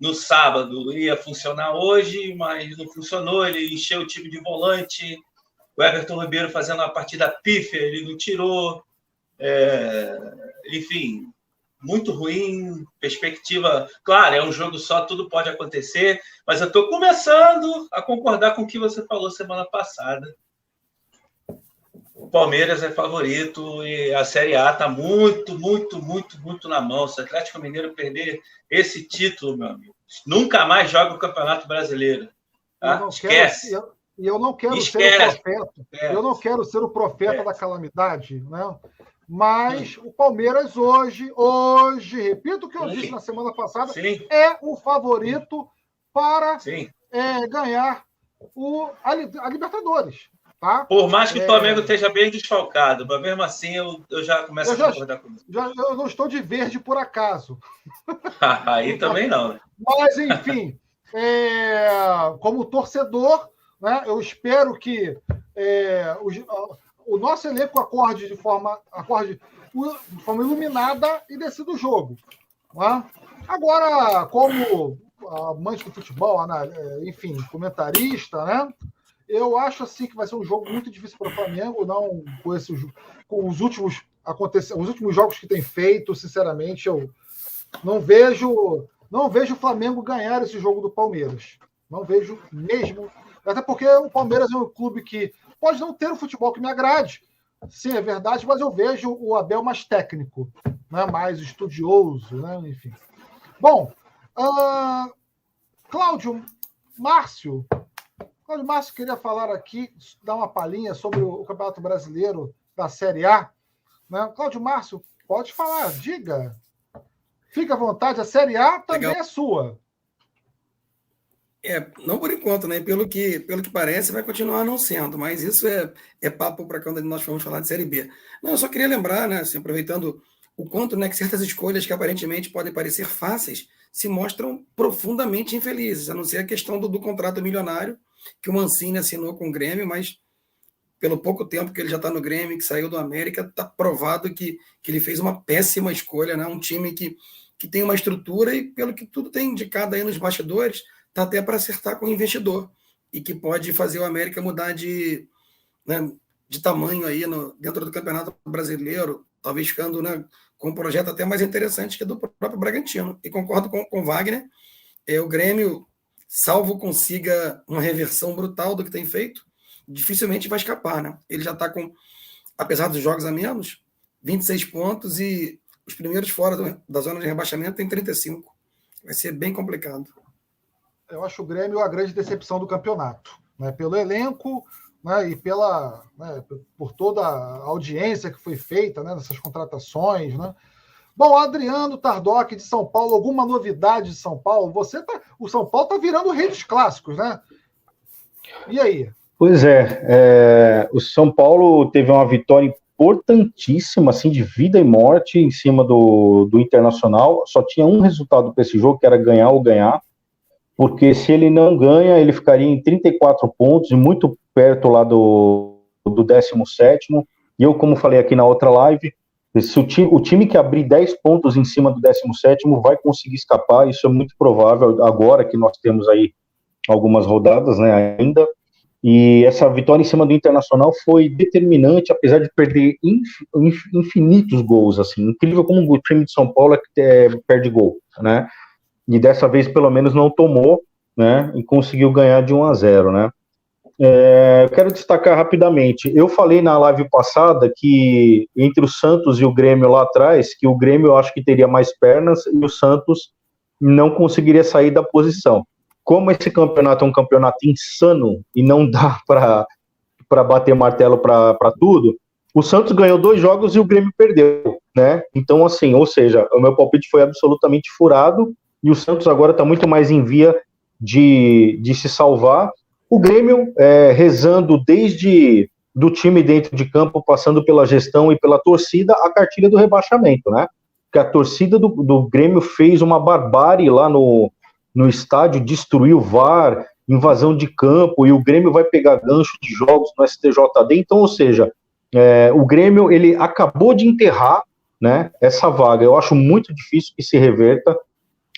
no sábado ia funcionar hoje, mas não funcionou. Ele encheu o time de volante, o Everton Ribeiro fazendo uma partida pífia, ele não tirou. É, enfim, muito ruim, perspectiva. Claro, é um jogo só, tudo pode acontecer, mas eu estou começando a concordar com o que você falou semana passada. O Palmeiras é favorito e a Série A está muito, muito, muito, muito na mão. Se o Atlético Mineiro perder esse título, meu amigo, nunca mais joga o Campeonato Brasileiro. Tá? Esquece. Quero, e eu, eu, não quero Esquece. ser o profeta. É. Eu não quero ser o profeta é. da calamidade, né? Mas o Palmeiras hoje, hoje, repito o que eu Sim. disse na semana passada, Sim. é o favorito para é, ganhar o, a, a, Libertadores. Tá? Por mais que é... o Flamengo esteja bem desfalcado, mas mesmo assim eu, eu já começo eu já, a concordar com isso. Já, eu não estou de verde por acaso. Aí também não. Né? Mas, enfim, é, como torcedor, né, eu espero que é, os, o nosso elenco acorde de forma, acorde de forma iluminada e decida o jogo. Né? Agora, como amante do futebol, é, enfim, comentarista, né? Eu acho assim que vai ser um jogo muito difícil para o Flamengo, não com, esses, com os últimos acontecendo, os últimos jogos que tem feito, sinceramente, eu não vejo, não vejo o Flamengo ganhar esse jogo do Palmeiras. Não vejo mesmo, até porque o Palmeiras é um clube que pode não ter o futebol que me agrade. Sim, é verdade, mas eu vejo o Abel mais técnico, né? mais estudioso, né? enfim. Bom, uh, Cláudio Márcio. Cláudio Márcio queria falar aqui, dar uma palhinha sobre o Campeonato Brasileiro da Série A. Né? Cláudio Márcio, pode falar, diga. Fica à vontade, a Série A também Legal. é sua. É, não por enquanto, né? Pelo que, pelo que parece, vai continuar não sendo, mas isso é, é papo para quando nós formos falar de Série B. Não, eu só queria lembrar, né, assim, aproveitando o quanto né, que certas escolhas que aparentemente podem parecer fáceis se mostram profundamente infelizes, a não ser a questão do, do contrato milionário que o Mancini assinou com o Grêmio, mas pelo pouco tempo que ele já está no Grêmio, que saiu do América, está provado que, que ele fez uma péssima escolha, né? um time que, que tem uma estrutura e, pelo que tudo tem indicado aí nos bastidores, está até para acertar com o investidor e que pode fazer o América mudar de, né, de tamanho aí no, dentro do Campeonato Brasileiro, talvez ficando né, com um projeto até mais interessante que do próprio Bragantino. E concordo com o Wagner, é, o Grêmio, salvo consiga uma reversão brutal do que tem feito, dificilmente vai escapar. Né? Ele já está com, apesar dos jogos a menos, 26 pontos e os primeiros fora do, da zona de rebaixamento tem 35. Vai ser bem complicado eu acho o Grêmio a grande decepção do campeonato, né? pelo elenco né? e pela, né? por toda a audiência que foi feita né? nessas contratações. Né? Bom, Adriano Tardoc de São Paulo, alguma novidade de São Paulo? Você tá, o São Paulo está virando o rei dos clássicos, né? E aí? Pois é, é, o São Paulo teve uma vitória importantíssima, assim, de vida e morte em cima do, do Internacional. Só tinha um resultado para esse jogo, que era ganhar ou ganhar porque se ele não ganha, ele ficaria em 34 pontos e muito perto lá do, do 17. E eu, como falei aqui na outra live, se o time, o time que abrir 10 pontos em cima do 17 vai conseguir escapar, isso é muito provável agora que nós temos aí algumas rodadas né, ainda. E essa vitória em cima do Internacional foi determinante, apesar de perder infinitos gols, assim, incrível como o time de São Paulo é, é, perde gol, né? E dessa vez pelo menos não tomou, né? E conseguiu ganhar de 1 a 0, né? É, quero destacar rapidamente. Eu falei na live passada que entre o Santos e o Grêmio lá atrás, que o Grêmio eu acho que teria mais pernas e o Santos não conseguiria sair da posição como esse campeonato é um campeonato insano e não dá para bater martelo para tudo, o Santos ganhou dois jogos e o Grêmio perdeu, né? Então, assim, ou seja, o meu palpite foi absolutamente furado e o Santos agora está muito mais em via de, de se salvar. O Grêmio é, rezando desde do time dentro de campo, passando pela gestão e pela torcida, a cartilha do rebaixamento, né? Que a torcida do, do Grêmio fez uma barbárie lá no, no estádio, destruiu o VAR, invasão de campo, e o Grêmio vai pegar gancho de jogos no STJD. Então, ou seja, é, o Grêmio ele acabou de enterrar né, essa vaga. Eu acho muito difícil que se reverta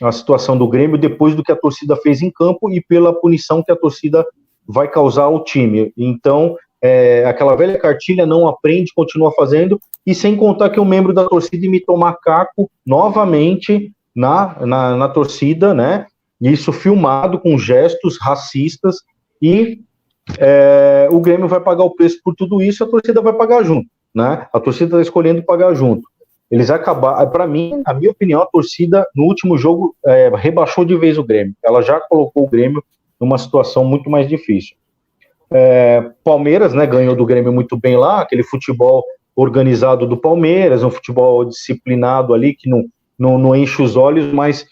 a situação do Grêmio depois do que a torcida fez em campo e pela punição que a torcida vai causar ao time. Então, é, aquela velha cartilha não aprende, continua fazendo, e sem contar que um membro da torcida imitou macaco novamente na, na, na torcida, né? Isso filmado com gestos racistas e é, o Grêmio vai pagar o preço por tudo isso, a torcida vai pagar junto, né? A torcida está escolhendo pagar junto. Eles acabaram, para mim, a minha opinião, a torcida no último jogo é, rebaixou de vez o Grêmio. Ela já colocou o Grêmio numa situação muito mais difícil. É, Palmeiras, né, ganhou do Grêmio muito bem lá, aquele futebol organizado do Palmeiras, um futebol disciplinado ali que não, não, não enche os olhos, mas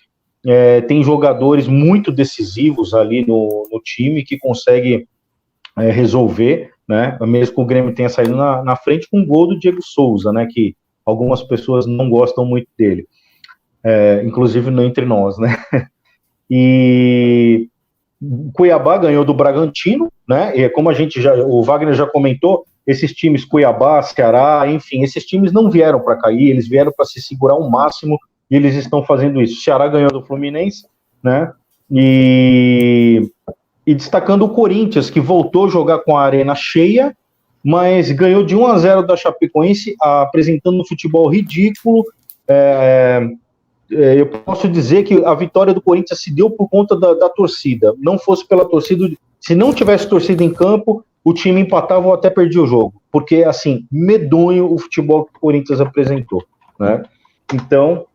é, tem jogadores muito decisivos ali no, no time que consegue é, resolver, né? Mesmo que o Grêmio tenha saído na, na frente com o gol do Diego Souza, né? Que algumas pessoas não gostam muito dele, é, inclusive não entre nós, né? E Cuiabá ganhou do Bragantino, né? E como a gente já, o Wagner já comentou, esses times Cuiabá, Ceará, enfim, esses times não vieram para cair, eles vieram para se segurar o máximo e eles estão fazendo isso. Ceará ganhou do Fluminense, né? E, e destacando o Corinthians, que voltou a jogar com a arena cheia, mas ganhou de 1 a 0 da Chapecoense, apresentando um futebol ridículo. É, é, eu posso dizer que a vitória do Corinthians se deu por conta da, da, torcida. Não fosse pela torcida, se não tivesse torcida em campo, o time empatava ou até perdia o jogo. Porque, assim, medonho o futebol que o Corinthians apresentou. Né? Então,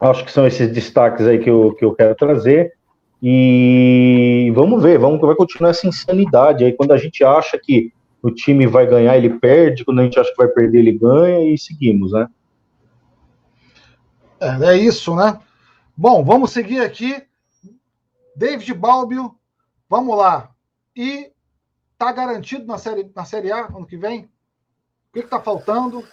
Acho que são esses destaques aí que eu, que eu quero trazer. E vamos ver, vamos vai continuar essa insanidade aí. Quando a gente acha que o time vai ganhar, ele perde. Quando a gente acha que vai perder, ele ganha e seguimos, né? É, é isso, né? Bom, vamos seguir aqui. David Balbio, vamos lá. E tá garantido na série, na série A ano que vem? O que, que tá faltando?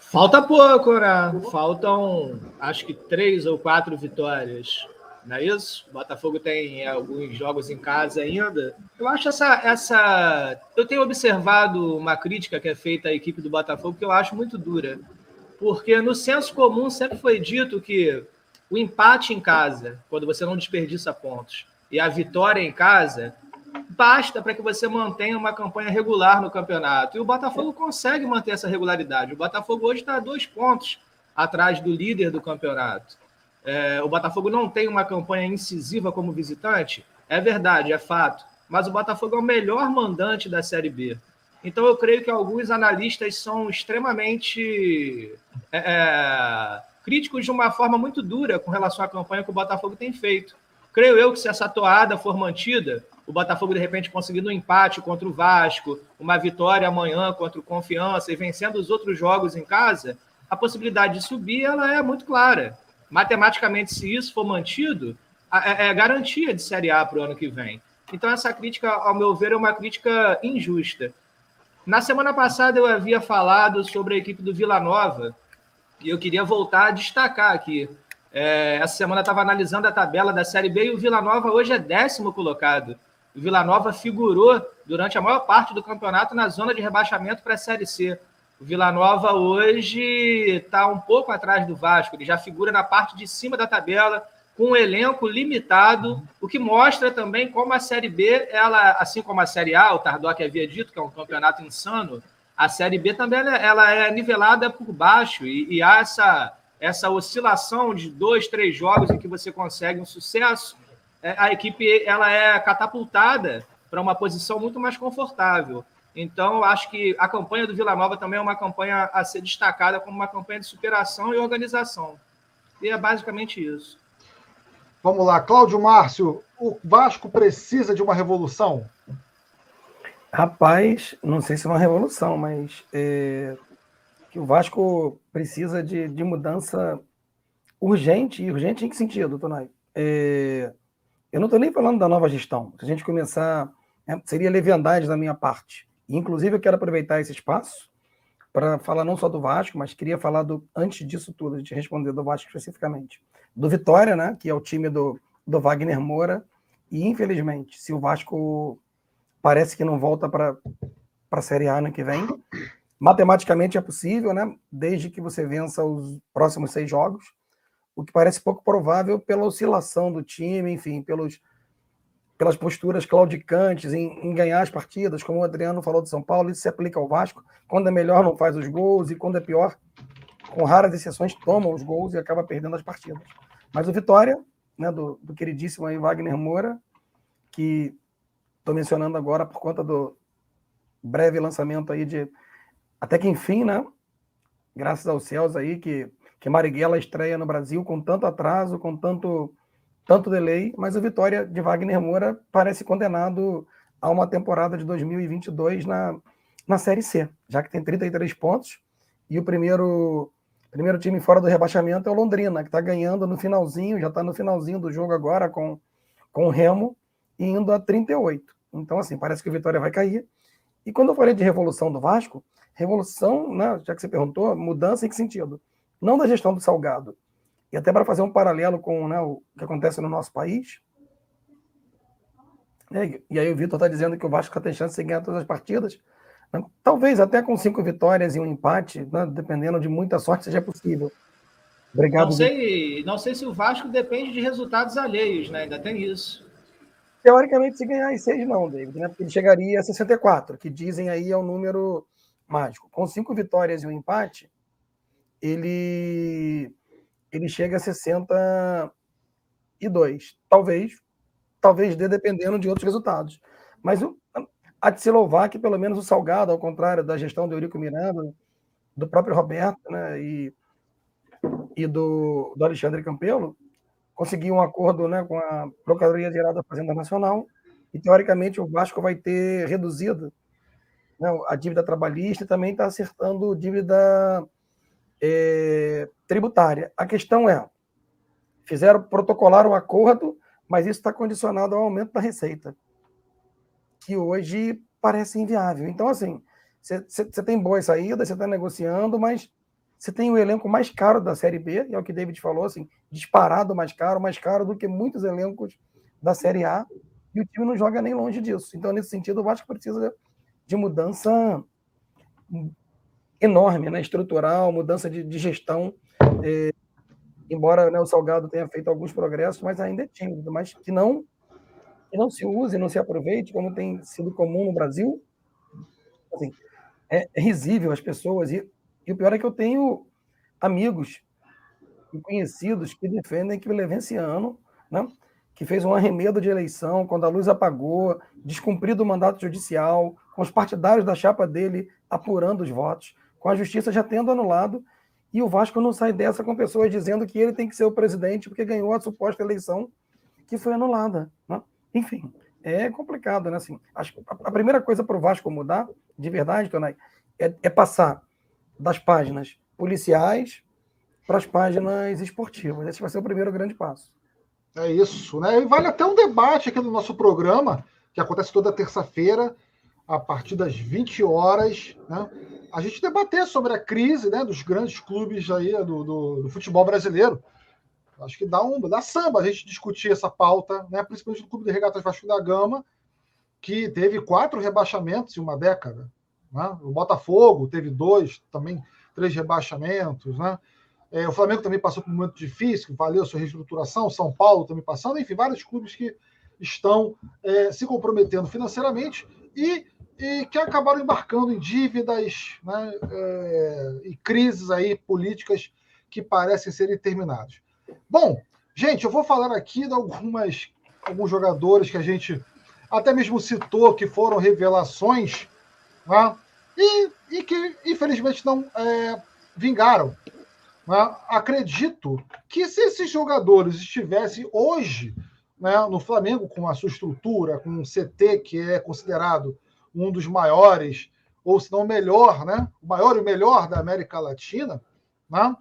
Falta pouco, né? Faltam, acho que três ou quatro vitórias. Não é isso? O Botafogo tem alguns jogos em casa ainda. Eu acho essa, essa. Eu tenho observado uma crítica que é feita à equipe do Botafogo que eu acho muito dura. Porque no senso comum sempre foi dito que o empate em casa, quando você não desperdiça pontos, e a vitória em casa, basta para que você mantenha uma campanha regular no campeonato. E o Botafogo consegue manter essa regularidade. O Botafogo hoje está a dois pontos atrás do líder do campeonato. É, o Botafogo não tem uma campanha incisiva como visitante, é verdade, é fato. Mas o Botafogo é o melhor mandante da Série B. Então eu creio que alguns analistas são extremamente é, é críticos de uma forma muito dura com relação à campanha que o Botafogo tem feito. Creio eu que se essa toada for mantida, o Botafogo de repente conseguindo um empate contra o Vasco, uma vitória amanhã contra o Confiança e vencendo os outros jogos em casa, a possibilidade de subir ela é muito clara. Matematicamente, se isso for mantido, é, é garantia de Série A para o ano que vem. Então, essa crítica, ao meu ver, é uma crítica injusta. Na semana passada, eu havia falado sobre a equipe do Vila Nova e eu queria voltar a destacar aqui. É, essa semana estava analisando a tabela da Série B e o Vila Nova hoje é décimo colocado. O Vila Nova figurou durante a maior parte do campeonato na zona de rebaixamento para a Série C. O Vila Nova hoje está um pouco atrás do Vasco, ele já figura na parte de cima da tabela, com um elenco limitado, o que mostra também como a Série B, ela, assim como a Série A, o Tardoc havia dito que é um campeonato insano, a Série B também ela é nivelada por baixo. E, e há essa, essa oscilação de dois, três jogos em que você consegue um sucesso, é, a equipe ela é catapultada para uma posição muito mais confortável. Então, acho que a campanha do Vila Nova também é uma campanha a ser destacada como uma campanha de superação e organização. E é basicamente isso. Vamos lá, Cláudio Márcio, o Vasco precisa de uma revolução? Rapaz, não sei se é uma revolução, mas é, que o Vasco precisa de, de mudança urgente. E urgente em que sentido, Tonai? É, eu não estou nem falando da nova gestão. Se a gente começar, é, seria leviandade da minha parte. Inclusive, eu quero aproveitar esse espaço para falar não só do Vasco, mas queria falar do antes disso tudo, de responder do Vasco especificamente. Do Vitória, né, que é o time do, do Wagner Moura, e infelizmente, se o Vasco parece que não volta para a Série A ano que vem, matematicamente é possível, né, desde que você vença os próximos seis jogos, o que parece pouco provável pela oscilação do time, enfim, pelos pelas posturas claudicantes em, em, ganhar as partidas, como o Adriano falou de São Paulo, isso se aplica ao Vasco. Quando é melhor, não faz os gols, e quando é pior, com raras exceções, toma os gols e acaba perdendo as partidas. Mas o Vitória, né, do, do queridíssimo aí Wagner Moura, que estou mencionando agora por conta do breve lançamento aí de. Até que enfim, né? Graças aos céus aí, que, que Marighella estreia no Brasil com tanto atraso, com tanto tanto delay, mas o Vitória de Wagner Moura parece condenado a uma temporada de 2022 na, na Série C, já que tem 33 pontos e o primeiro primeiro time fora do rebaixamento é o Londrina, que está ganhando no finalzinho, já está no finalzinho do jogo agora com, com o Remo, indo a 38. Então, assim, parece que o Vitória vai cair. E quando eu falei de revolução do Vasco, revolução, né, já que você perguntou, mudança em que sentido? Não da gestão do Salgado, e até para fazer um paralelo com né, o que acontece no nosso país. É, e aí o Vitor está dizendo que o Vasco tem chance de ganhar todas as partidas. Né? Talvez até com cinco vitórias e um empate, né, dependendo de muita sorte, seja possível. Obrigado. Não sei, não sei se o Vasco depende de resultados alheios, né? Ainda tem isso. Teoricamente, se ganhar em seis, não, David, né? Porque ele chegaria a 64, que dizem aí é o um número mágico. Com cinco vitórias e um empate, ele ele chega a 62. Talvez, talvez dê dependendo de outros resultados. Mas o, há de se louvar que pelo menos o Salgado, ao contrário da gestão do Eurico Miranda, do próprio Roberto né, e, e do, do Alexandre Campelo, conseguiu um acordo né, com a Procuradoria-Geral da Fazenda Nacional e, teoricamente, o Vasco vai ter reduzido né, a dívida trabalhista e também está acertando dívida é, tributária. A questão é, fizeram protocolar um acordo, mas isso está condicionado ao aumento da receita, que hoje parece inviável. Então, assim, você tem boas saídas, você está negociando, mas você tem o elenco mais caro da Série B, e é o que David falou, assim, disparado mais caro, mais caro do que muitos elencos da Série A, e o time não joga nem longe disso. Então, nesse sentido, eu acho que precisa de mudança enorme, né, estrutural, mudança de, de gestão. É, embora né, o Salgado tenha feito alguns progressos, mas ainda é tímido, mas que não, que não se use, não se aproveite, como tem sido comum no Brasil. Assim, é, é risível as pessoas, e, e o pior é que eu tenho amigos e conhecidos que defendem que o Levenciano, né, que fez um arremedo de eleição quando a luz apagou, descumprido o mandato judicial, com os partidários da chapa dele apurando os votos com a justiça já tendo anulado, e o Vasco não sai dessa com pessoas dizendo que ele tem que ser o presidente porque ganhou a suposta eleição que foi anulada. Né? Enfim, é complicado, né? Assim, a primeira coisa para o Vasco mudar, de verdade, Tonai, é, é passar das páginas policiais para as páginas esportivas. Esse vai ser o primeiro grande passo. É isso, né? E vale até um debate aqui no nosso programa, que acontece toda terça-feira, a partir das 20 horas, né? a gente debater sobre a crise né, dos grandes clubes aí do, do, do futebol brasileiro. acho que dá um dá samba a gente discutir essa pauta, né? principalmente no Clube de Regatas Vasco da Gama, que teve quatro rebaixamentos em uma década. Né? O Botafogo teve dois, também três rebaixamentos. Né? É, o Flamengo também passou por um momento difícil, valeu sua reestruturação, São Paulo também passando, enfim, vários clubes que estão é, se comprometendo financeiramente e, e, que acabaram embarcando em dívidas né, é, e crises aí políticas que parecem ser interminadas. Bom, gente, eu vou falar aqui de algumas alguns jogadores que a gente até mesmo citou que foram revelações né, e, e, que infelizmente não é, vingaram. Né? Acredito que se esses jogadores estivessem hoje né, no Flamengo, com a sua estrutura, com um CT que é considerado um dos maiores, ou se não melhor, né, o maior e o melhor da América Latina, né,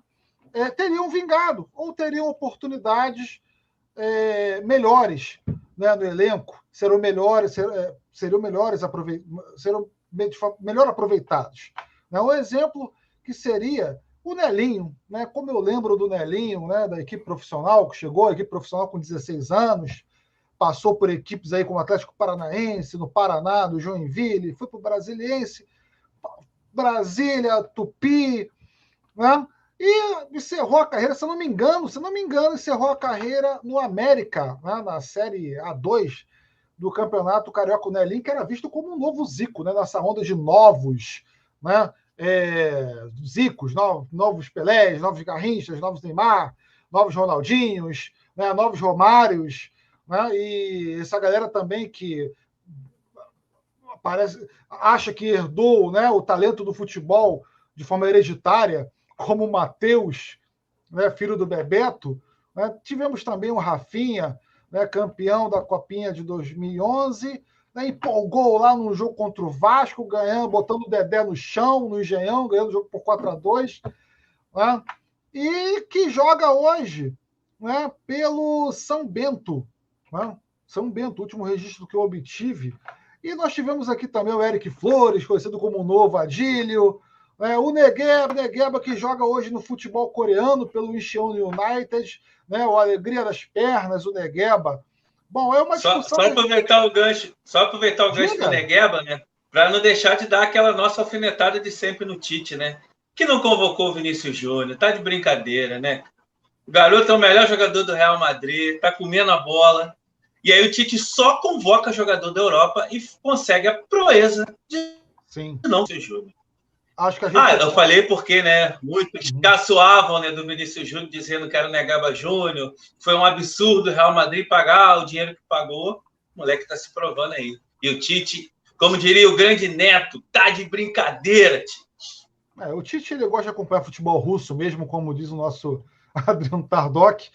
é, teriam vingado, ou teriam oportunidades é, melhores né, no elenco, serão melhores, ser, é, seriam melhores serão melhor aproveitados. Né? Um exemplo que seria o Nelinho, né? Como eu lembro do Nelinho, né? Da equipe profissional que chegou, a equipe profissional com 16 anos, passou por equipes aí como Atlético Paranaense, no Paraná, do Joinville, foi para o Brasiliense, Brasília, Tupi, né? E encerrou a carreira, se eu não me engano, se não me engano, encerrou a carreira no América, né? na Série A2 do Campeonato Carioca Nelinho, que era visto como um novo Zico, né? Nessa onda de novos, né? é, Zicos, novos, novos Pelés, novos Garrinchas, novos Neymar, novos Ronaldinhos, né, novos Romários, né, e essa galera também que parece, acha que herdou né, o talento do futebol de forma hereditária, como o Matheus, né, filho do Bebeto. Né, tivemos também o Rafinha, né, campeão da Copinha de 2011, né, empolgou lá no jogo contra o Vasco, ganhando, botando o Dedé no chão, no Engenhão, ganhando o jogo por 4 a 2 né, e que joga hoje né, pelo São Bento. Né, São Bento, último registro que eu obtive. E nós tivemos aqui também o Eric Flores, conhecido como o Novo Adílio, né, o Negueba, Negueba que joga hoje no futebol coreano pelo Incheon United, né, o Alegria das Pernas, o Negueba, Bom, é uma discussão. Só, só aproveitar o gancho, só aproveitar o gancho do Negueba, né? Para não deixar de dar aquela nossa alfinetada de sempre no Tite, né? Que não convocou o Vinícius Júnior, tá de brincadeira, né? O garoto é o melhor jogador do Real Madrid, tá comendo a bola. E aí o Tite só convoca jogador da Europa e consegue a proeza de Sim. não ser Júnior. Acho que a gente... Ah, eu falei porque, né? Muitos uhum. caçoavam né, do Vinícius Júnior dizendo que era o Negaba Júnior. Foi um absurdo o Real Madrid pagar o dinheiro que pagou. O moleque está se provando aí. E o Tite, como diria o grande neto, tá de brincadeira, Tite. É, o Tite ele gosta de acompanhar futebol russo, mesmo como diz o nosso Adriano Tardoc.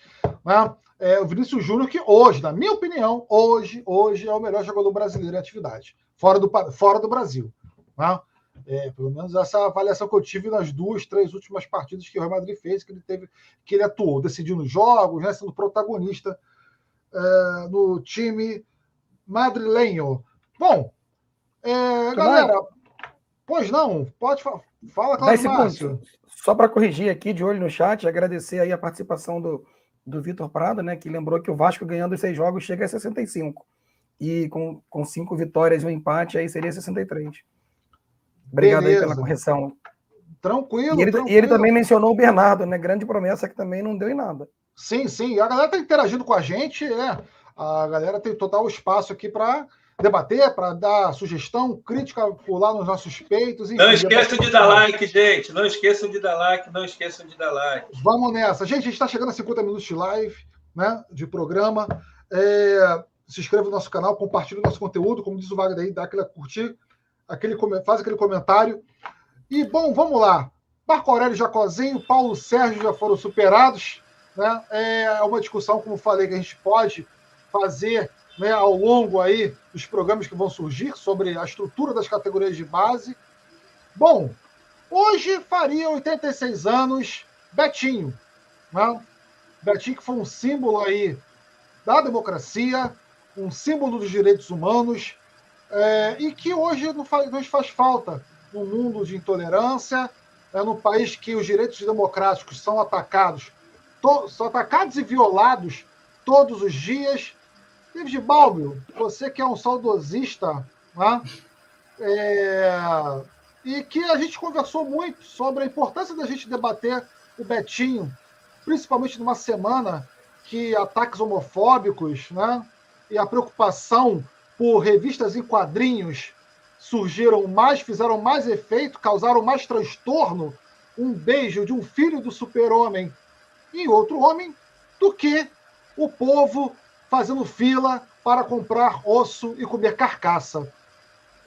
Né? É, o Vinícius Júnior, que hoje, na minha opinião, hoje, hoje é o melhor jogador brasileiro em atividade, fora do, fora do Brasil. Né? É, pelo menos essa avaliação que eu tive nas duas, três últimas partidas que o Real Madrid fez, que ele teve, que ele atuou, decidindo jogos, né, sendo protagonista é, no time madrilenho. Bom, é, galera, pois não, pode falar. Fala, Claudio Márcio. Só para corrigir aqui, de olho no chat, agradecer aí a participação do, do Vitor Prado, né, que lembrou que o Vasco ganhando os seis jogos chega a 65. E com, com cinco vitórias e um empate, aí seria 63. Obrigado Beleza. aí pela correção. Tranquilo e, ele, tranquilo. e ele também mencionou o Bernardo, né? Grande promessa que também não deu em nada. Sim, sim. A galera está interagindo com a gente, né? A galera tem total espaço aqui para debater, para dar sugestão, crítica por lá nos nossos peitos. Enfim, não esqueçam de dar like, gente. Não esqueçam de dar like, não esqueçam de dar like. Vamos nessa. Gente, a gente está chegando a 50 minutos de live, né? De programa. É, se inscreva no nosso canal, compartilhe o nosso conteúdo, como diz o Wagner aí, dá aquela curtir aquele, faz aquele comentário. E, bom, vamos lá. Marco Aurélio Jacozinho, Paulo Sérgio já foram superados. Né? É uma discussão, como falei, que a gente pode fazer né, ao longo aí dos programas que vão surgir sobre a estrutura das categorias de base. Bom, hoje faria 86 anos Betinho. Né? Betinho que foi um símbolo aí da democracia, um símbolo dos direitos humanos, é, e que hoje não faz, nos faz falta no mundo de intolerância, é, no país que os direitos democráticos são atacados to, são atacados e violados todos os dias. Balbio, você que é um saudosista, né? É, e que a gente conversou muito sobre a importância da gente debater o Betinho, principalmente numa semana que ataques homofóbicos né, e a preocupação por revistas em quadrinhos surgiram mais, fizeram mais efeito, causaram mais transtorno, um beijo de um filho do super-homem em outro homem, do que o povo fazendo fila para comprar osso e comer carcaça.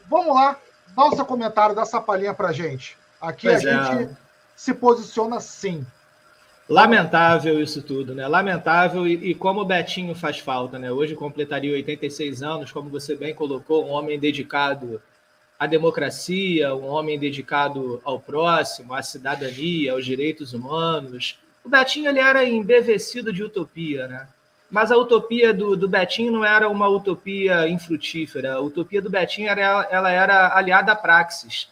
Vamos lá, dá o seu comentário, dá essa palhinha para gente. Aqui pois a é. gente se posiciona sim. Lamentável isso tudo, né? Lamentável e, e, como o Betinho faz falta, né? Hoje completaria 86 anos, como você bem colocou, um homem dedicado à democracia, um homem dedicado ao próximo, à cidadania, aos direitos humanos. O Betinho ele era embevecido de utopia, né? Mas a utopia do, do Betinho não era uma utopia infrutífera. A utopia do Betinho era, ela era aliada à praxis.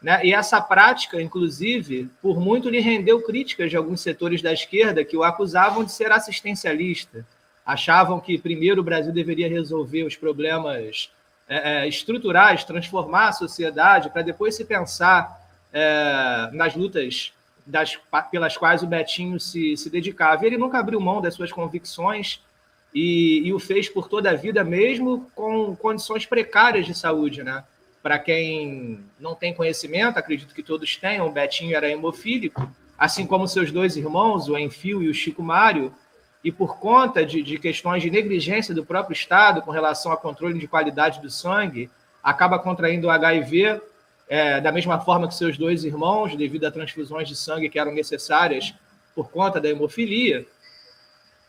Né? E essa prática, inclusive, por muito lhe rendeu críticas de alguns setores da esquerda que o acusavam de ser assistencialista. Achavam que primeiro o Brasil deveria resolver os problemas é, é estruturais, transformar a sociedade, para depois se pensar é, nas lutas das, pelas quais o Betinho se, se dedicava. Ele nunca abriu mão das suas convicções e, e o fez por toda a vida, mesmo com condições precárias de saúde, né? Para quem não tem conhecimento, acredito que todos tenham, o Betinho era hemofílico, assim como seus dois irmãos, o Enfio e o Chico Mário, e por conta de, de questões de negligência do próprio Estado com relação ao controle de qualidade do sangue, acaba contraindo o HIV é, da mesma forma que seus dois irmãos, devido a transfusões de sangue que eram necessárias por conta da hemofilia,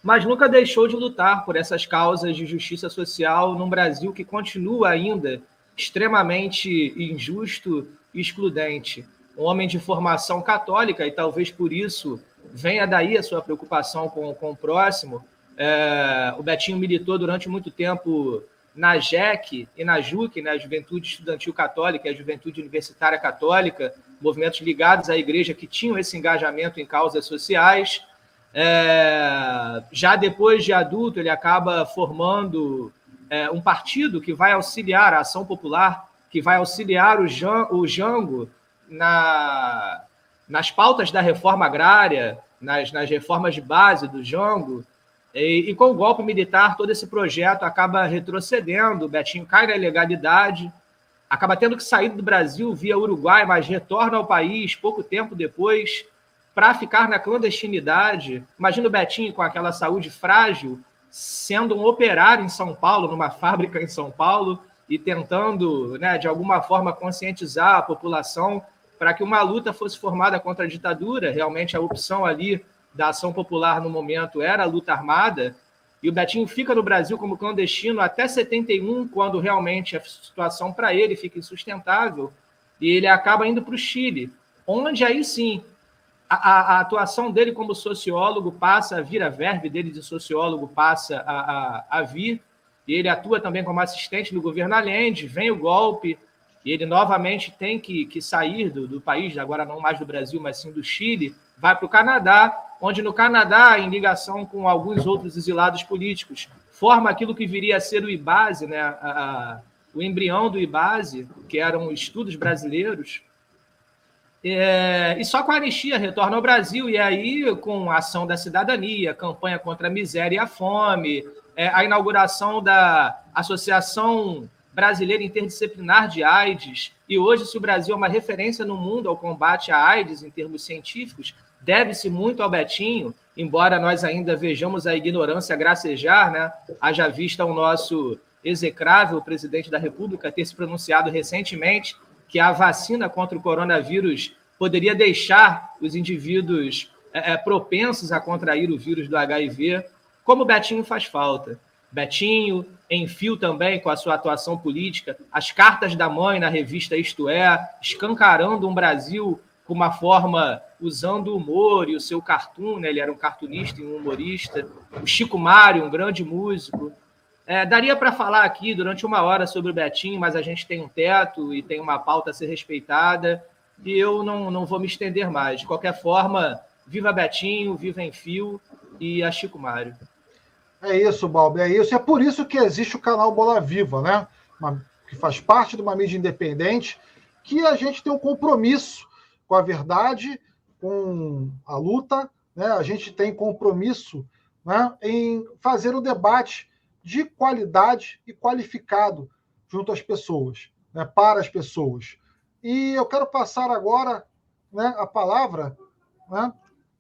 mas nunca deixou de lutar por essas causas de justiça social num Brasil que continua ainda extremamente injusto e excludente. Um homem de formação católica, e talvez por isso venha daí a sua preocupação com, com o próximo. É, o Betinho militou durante muito tempo na JEC e na JUC, né, Juventude Estudantil Católica e a Juventude Universitária Católica, movimentos ligados à igreja que tinham esse engajamento em causas sociais. É, já depois de adulto, ele acaba formando é, um partido que vai auxiliar a ação popular, que vai auxiliar o, Jan, o Jango na, nas pautas da reforma agrária, nas, nas reformas de base do Jango. E, e, com o golpe militar, todo esse projeto acaba retrocedendo. O Betinho cai na ilegalidade, acaba tendo que sair do Brasil via Uruguai, mas retorna ao país pouco tempo depois para ficar na clandestinidade. Imagina o Betinho com aquela saúde frágil, sendo um operário em São Paulo, numa fábrica em São Paulo, e tentando, né, de alguma forma, conscientizar a população para que uma luta fosse formada contra a ditadura. Realmente, a opção ali da ação popular no momento era a luta armada. E o Betinho fica no Brasil como clandestino até 71, quando realmente a situação para ele fica insustentável. E ele acaba indo para o Chile, onde aí sim a, a, atuação dele como sociólogo passa a vir, a verve dele de sociólogo passa a, a, a vir, e ele atua também como assistente do governo Allende, vem o golpe, e ele novamente tem que, que sair do, do país, agora não mais do Brasil, mas sim do Chile, vai para o Canadá, onde no Canadá, em ligação com alguns outros exilados políticos, forma aquilo que viria a ser o IBASE, né? A, a, o embrião do IBASE, que eram estudos brasileiros, é, e só com a anistia retorna ao Brasil, e aí, com a ação da cidadania, campanha contra a miséria e a fome, é, a inauguração da Associação Brasileira Interdisciplinar de AIDS, e hoje, se o Brasil é uma referência no mundo ao combate à AIDS em termos científicos, deve-se muito ao Betinho, embora nós ainda vejamos a ignorância gracejar, né? haja vista o nosso execrável presidente da República ter se pronunciado recentemente que a vacina contra o coronavírus poderia deixar os indivíduos é, é, propensos a contrair o vírus do HIV, como o Betinho faz falta. Betinho, Enfio também com a sua atuação política, as cartas da mãe na revista Isto É, escancarando um Brasil com uma forma usando o humor e o seu cartoon, né? ele era um cartunista e um humorista. O Chico Mário, um grande músico. É, daria para falar aqui durante uma hora sobre o Betinho, mas a gente tem um teto e tem uma pauta a ser respeitada, e eu não, não vou me estender mais. De qualquer forma, Viva Betinho, viva Enfio e a Chico Mário. É isso, Balbi, é isso. É por isso que existe o canal Bola Viva, né? Uma, que faz parte de uma mídia independente, que a gente tem um compromisso com a verdade, com a luta, né? a gente tem compromisso né, em fazer o um debate de qualidade e qualificado junto às pessoas, né, para as pessoas. E eu quero passar agora né, a palavra né,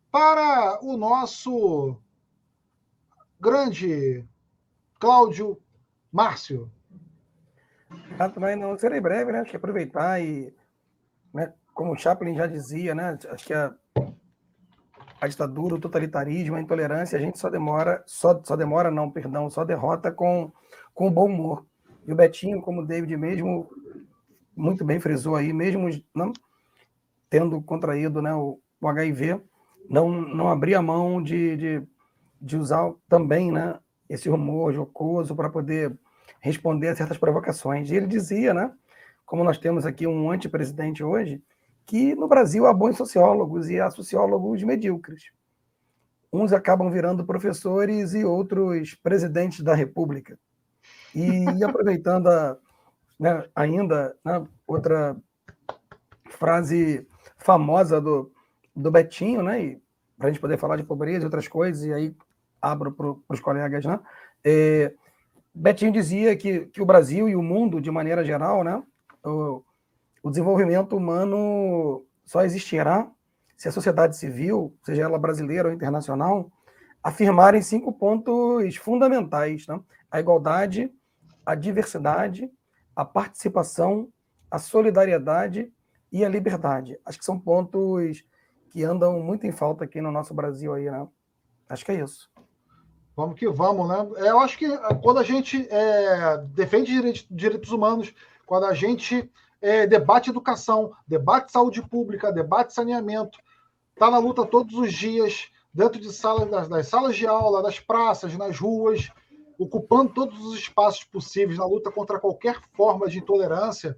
para o nosso grande Cláudio Márcio. Ah, também não serei breve, né? Acho que aproveitar e, né, como o Chaplin já dizia, né? Acho que a, a ditadura, o totalitarismo, a intolerância, a gente só demora, só, só demora, não, perdão, só derrota com, com bom humor. E o Betinho, como o David mesmo muito bem frisou aí, mesmo não, tendo contraído né, o, o HIV, não, não abria mão de, de, de usar também né, esse humor jocoso para poder responder a certas provocações. E ele dizia, né, como nós temos aqui um antipresidente hoje, que no Brasil há bons sociólogos e há sociólogos medíocres. Uns acabam virando professores e outros presidentes da República. E, e aproveitando a, né, ainda né, outra frase famosa do, do Betinho, né, para a gente poder falar de pobreza e outras coisas, e aí abro para os colegas, né? É, Betinho dizia que, que o Brasil e o mundo, de maneira geral, né, o, o desenvolvimento humano só existirá se a sociedade civil, seja ela brasileira ou internacional, afirmarem cinco pontos fundamentais: né? a igualdade, a diversidade, a participação, a solidariedade e a liberdade. Acho que são pontos que andam muito em falta aqui no nosso Brasil aí, né? Acho que é isso. Vamos que vamos, né? É, eu acho que quando a gente é, defende direitos, direitos humanos, quando a gente é, debate educação, debate saúde pública, debate saneamento, está na luta todos os dias, dentro de salas, das, das salas de aula, nas praças, nas ruas, ocupando todos os espaços possíveis na luta contra qualquer forma de intolerância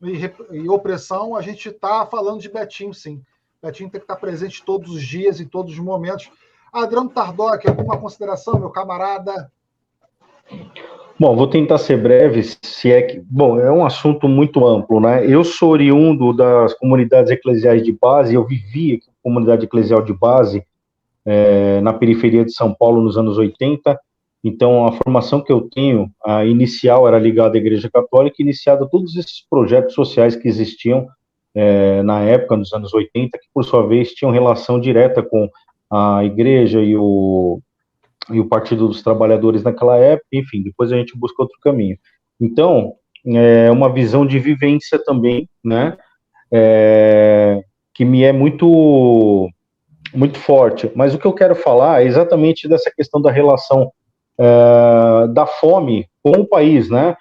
e, e opressão, a gente está falando de Betinho, sim. Betinho tem que estar presente todos os dias, em todos os momentos. Adriano Tardoc, alguma consideração, meu camarada? Bom, vou tentar ser breve, se é que. Bom, é um assunto muito amplo, né? Eu sou oriundo das comunidades eclesiais de base, eu vivi comunidade eclesial de base é, na periferia de São Paulo nos anos 80. Então, a formação que eu tenho, a inicial era ligada à Igreja Católica, iniciada todos esses projetos sociais que existiam é, na época, nos anos 80, que por sua vez tinham relação direta com a Igreja e o, e o Partido dos Trabalhadores naquela época, enfim, depois a gente busca outro caminho. Então, é uma visão de vivência também, né, é, que me é muito, muito forte. Mas o que eu quero falar é exatamente dessa questão da relação é, da fome com o país, né,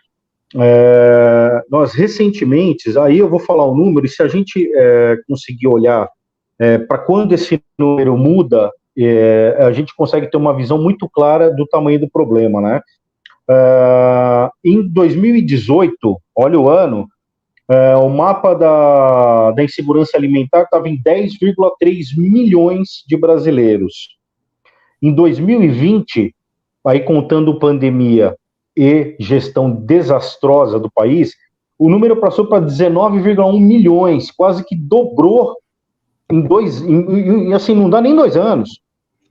é, nós recentemente, aí eu vou falar o número, e se a gente é, conseguir olhar é, para quando esse número muda, é, a gente consegue ter uma visão muito clara do tamanho do problema, né? Uh, em 2018, olha o ano, uh, o mapa da, da insegurança alimentar estava em 10,3 milhões de brasileiros. Em 2020, aí contando pandemia e gestão desastrosa do país, o número passou para 19,1 milhões, quase que dobrou em dois, em, em, assim, não dá nem dois anos.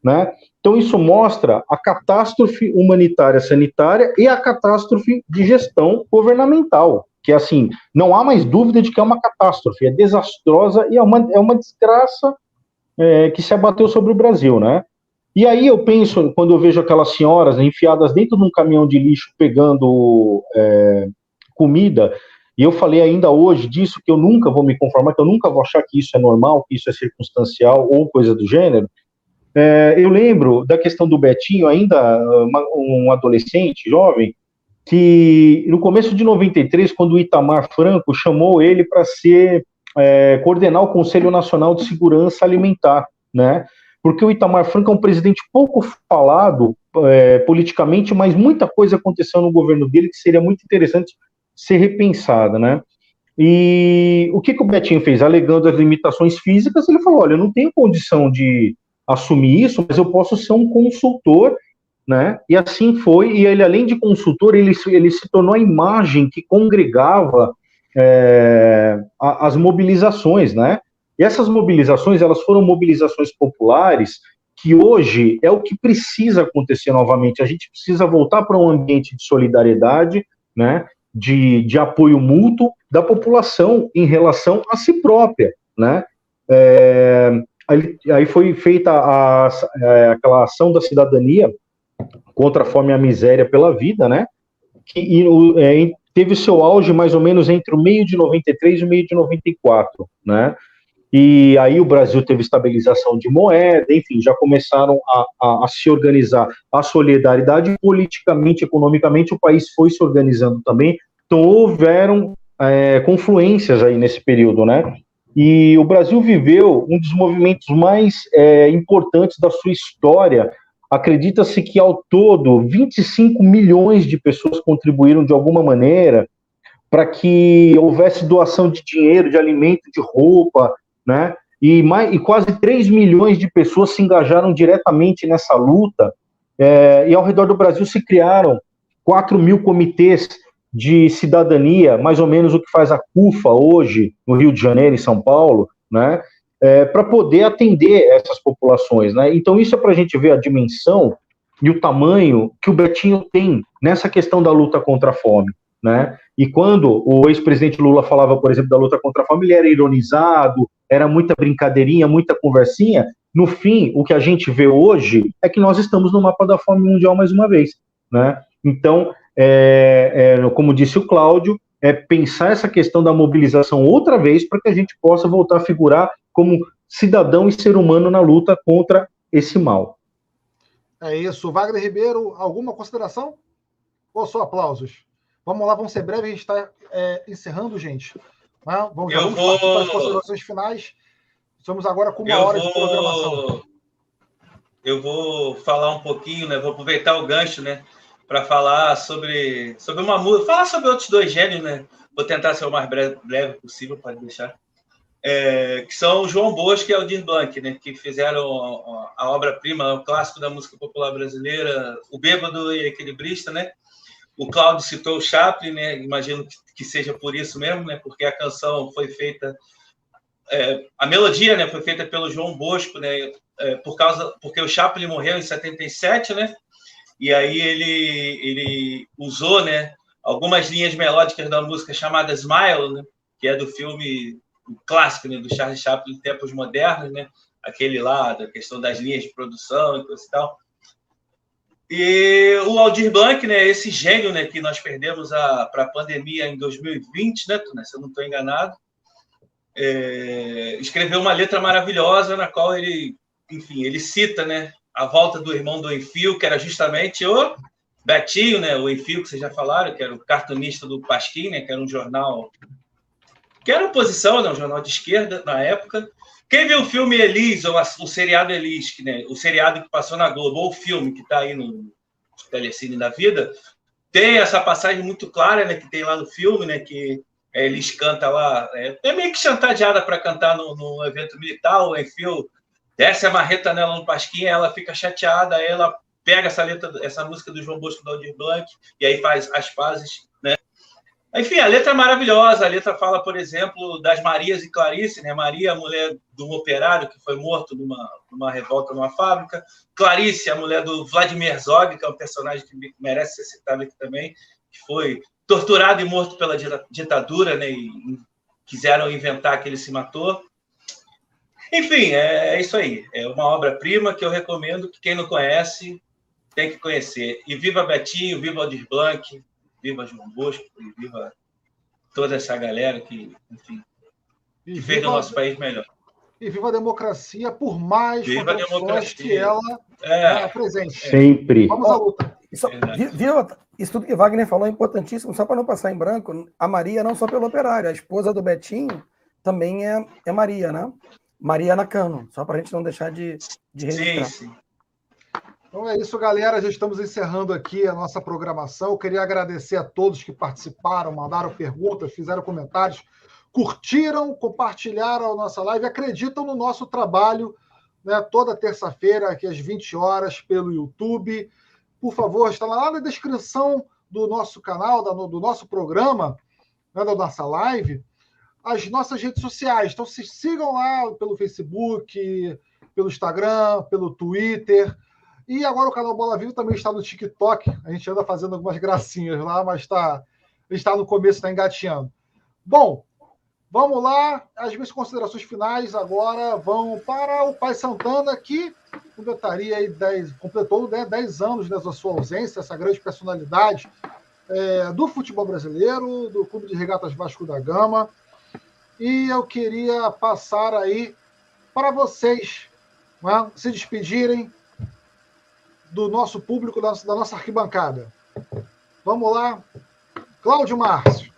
Né? Então, isso mostra a catástrofe humanitária sanitária e a catástrofe de gestão governamental, que, assim, não há mais dúvida de que é uma catástrofe, é desastrosa e é uma, é uma desgraça é, que se abateu sobre o Brasil, né? E aí eu penso, quando eu vejo aquelas senhoras enfiadas dentro de um caminhão de lixo pegando é, comida, e eu falei ainda hoje disso, que eu nunca vou me conformar, que eu nunca vou achar que isso é normal, que isso é circunstancial ou coisa do gênero, é, eu lembro da questão do Betinho, ainda uma, um adolescente, jovem, que no começo de 93, quando o Itamar Franco chamou ele para ser é, coordenar o Conselho Nacional de Segurança Alimentar, né? Porque o Itamar Franco é um presidente pouco falado é, politicamente, mas muita coisa aconteceu no governo dele que seria muito interessante ser repensada, né? E o que, que o Betinho fez? Alegando as limitações físicas, ele falou: olha, eu não tenho condição de assumir isso, mas eu posso ser um consultor, né? E assim foi. E ele, além de consultor, ele, ele se tornou a imagem que congregava é, as mobilizações, né? E essas mobilizações, elas foram mobilizações populares que hoje é o que precisa acontecer novamente. A gente precisa voltar para um ambiente de solidariedade, né? De, de apoio mútuo da população em relação a si própria, né? É, aí, aí, foi feita a, a, é, aquela ação da cidadania contra a fome e a miséria pela vida, né? Que e, é, teve seu auge mais ou menos entre o meio de 93 e o meio de 94, né? E aí o Brasil teve estabilização de moeda, enfim, já começaram a, a, a, se organizar a solidariedade politicamente, economicamente, o país foi se organizando também. Então houveram é, confluências aí nesse período, né? E o Brasil viveu um dos movimentos mais é, importantes da sua história. Acredita-se que ao todo 25 milhões de pessoas contribuíram de alguma maneira para que houvesse doação de dinheiro, de alimento, de roupa, né? E, mais, e quase 3 milhões de pessoas se engajaram diretamente nessa luta, é, e ao redor do Brasil se criaram 4 mil comitês de cidadania, mais ou menos o que faz a CUFA hoje, no Rio de Janeiro e São Paulo, né? É, para poder atender essas populações, né? Então, isso é para a gente ver a dimensão e o tamanho que o Betinho tem nessa questão da luta contra a fome, né? E quando o ex-presidente Lula falava, por exemplo, da luta contra a ele era ironizado, era muita brincadeirinha, muita conversinha. No fim, o que a gente vê hoje é que nós estamos no mapa da fome mundial mais uma vez, né? Então, é, é, como disse o Cláudio, é pensar essa questão da mobilização outra vez para que a gente possa voltar a figurar como cidadão e ser humano na luta contra esse mal. É isso. Wagner Ribeiro, alguma consideração? Ou só aplausos? Vamos lá, vamos ser breve, a gente está é, encerrando, gente. Né? Vamos, eu vamos vou... para as considerações finais. Estamos agora com uma eu hora vou... de programação. Eu vou falar um pouquinho, né? Vou aproveitar o gancho, né? Para falar sobre, sobre uma música, falar sobre outros dois gênios, né? Vou tentar ser o mais breve, breve possível, pode deixar. É, que são o João Bosco e Aldir Blanc, né? Que fizeram a, a obra-prima, o clássico da música popular brasileira, O Bêbado e Equilibrista, né? O Cláudio citou o Chaplin, né? Imagino que seja por isso mesmo, né? Porque a canção foi feita, é, a melodia, né? Foi feita pelo João Bosco, né? É, por causa, porque o Chaplin morreu em 77, né? E aí ele ele usou, né? Algumas linhas melódicas da música chamada Smile, né? Que é do filme clássico, né? Do Charles Chaplin, Tempos Modernos, né? Aquele lá da questão das linhas de produção e coisa e tal. E o Aldir Blanc, né, esse gênio né, que nós perdemos para a pandemia em 2020, né, se eu não estou enganado, é, escreveu uma letra maravilhosa na qual ele, enfim, ele cita né, a volta do irmão do Enfio, que era justamente o Betinho, né, o Enfio, que vocês já falaram, que era o cartunista do Pasquim, né, que era um jornal que era oposição, né, um jornal de esquerda na época, quem viu o filme Elis, ou o seriado Elis, né, o seriado que passou na Globo, ou o filme que está aí no Telecine da Vida, tem essa passagem muito clara, né, que tem lá no filme, né, que é, canta lá, é, é meio que chantageada para cantar no, no, evento militar, o Enfio desce a marreta nela no Pasquinha, ela fica chateada, ela pega essa letra, essa música do João Bosco da Aldir Blanc, e aí faz as né, enfim, a letra é maravilhosa. A letra fala, por exemplo, das Marias e Clarice, né? Maria, a mulher do operário que foi morto numa, numa revolta numa fábrica. Clarice, a mulher do Vladimir Zog, que é um personagem que merece ser citado aqui também, que foi torturado e morto pela ditadura, né? E quiseram inventar que ele se matou. Enfim, é, é isso aí. É uma obra-prima que eu recomendo que quem não conhece tem que conhecer. E viva Betinho, viva Aldir Blanc, viva João Bosco e viva toda essa galera que, enfim, que fez o nosso país melhor. E viva a democracia, por mais viva que ela é, apresente. Sempre. Vamos à luta. Isso, viu, isso tudo que Wagner falou é importantíssimo, só para não passar em branco. A Maria, não só pelo operário, a esposa do Betinho também é, é Maria, né? Maria Nakano, só para a gente não deixar de, de registrar. Sim, sim. Então é isso, galera. Já estamos encerrando aqui a nossa programação. Eu queria agradecer a todos que participaram, mandaram perguntas, fizeram comentários, curtiram, compartilharam a nossa live, acreditam no nosso trabalho né, toda terça-feira, aqui às 20 horas, pelo YouTube. Por favor, está lá na descrição do nosso canal, do nosso programa, né, da nossa live, as nossas redes sociais. Então, se sigam lá pelo Facebook, pelo Instagram, pelo Twitter. E agora o canal Bola Viva também está no TikTok. A gente anda fazendo algumas gracinhas lá, mas está, está no começo, está engateando. Bom, vamos lá. As minhas considerações finais agora vão para o Pai Santana, que completaria aí 10, completou né, 10 anos da sua ausência, essa grande personalidade é, do futebol brasileiro, do Clube de Regatas Vasco da Gama. E eu queria passar aí para vocês né, se despedirem do nosso público, da, da nossa arquibancada. Vamos lá. Cláudio Márcio.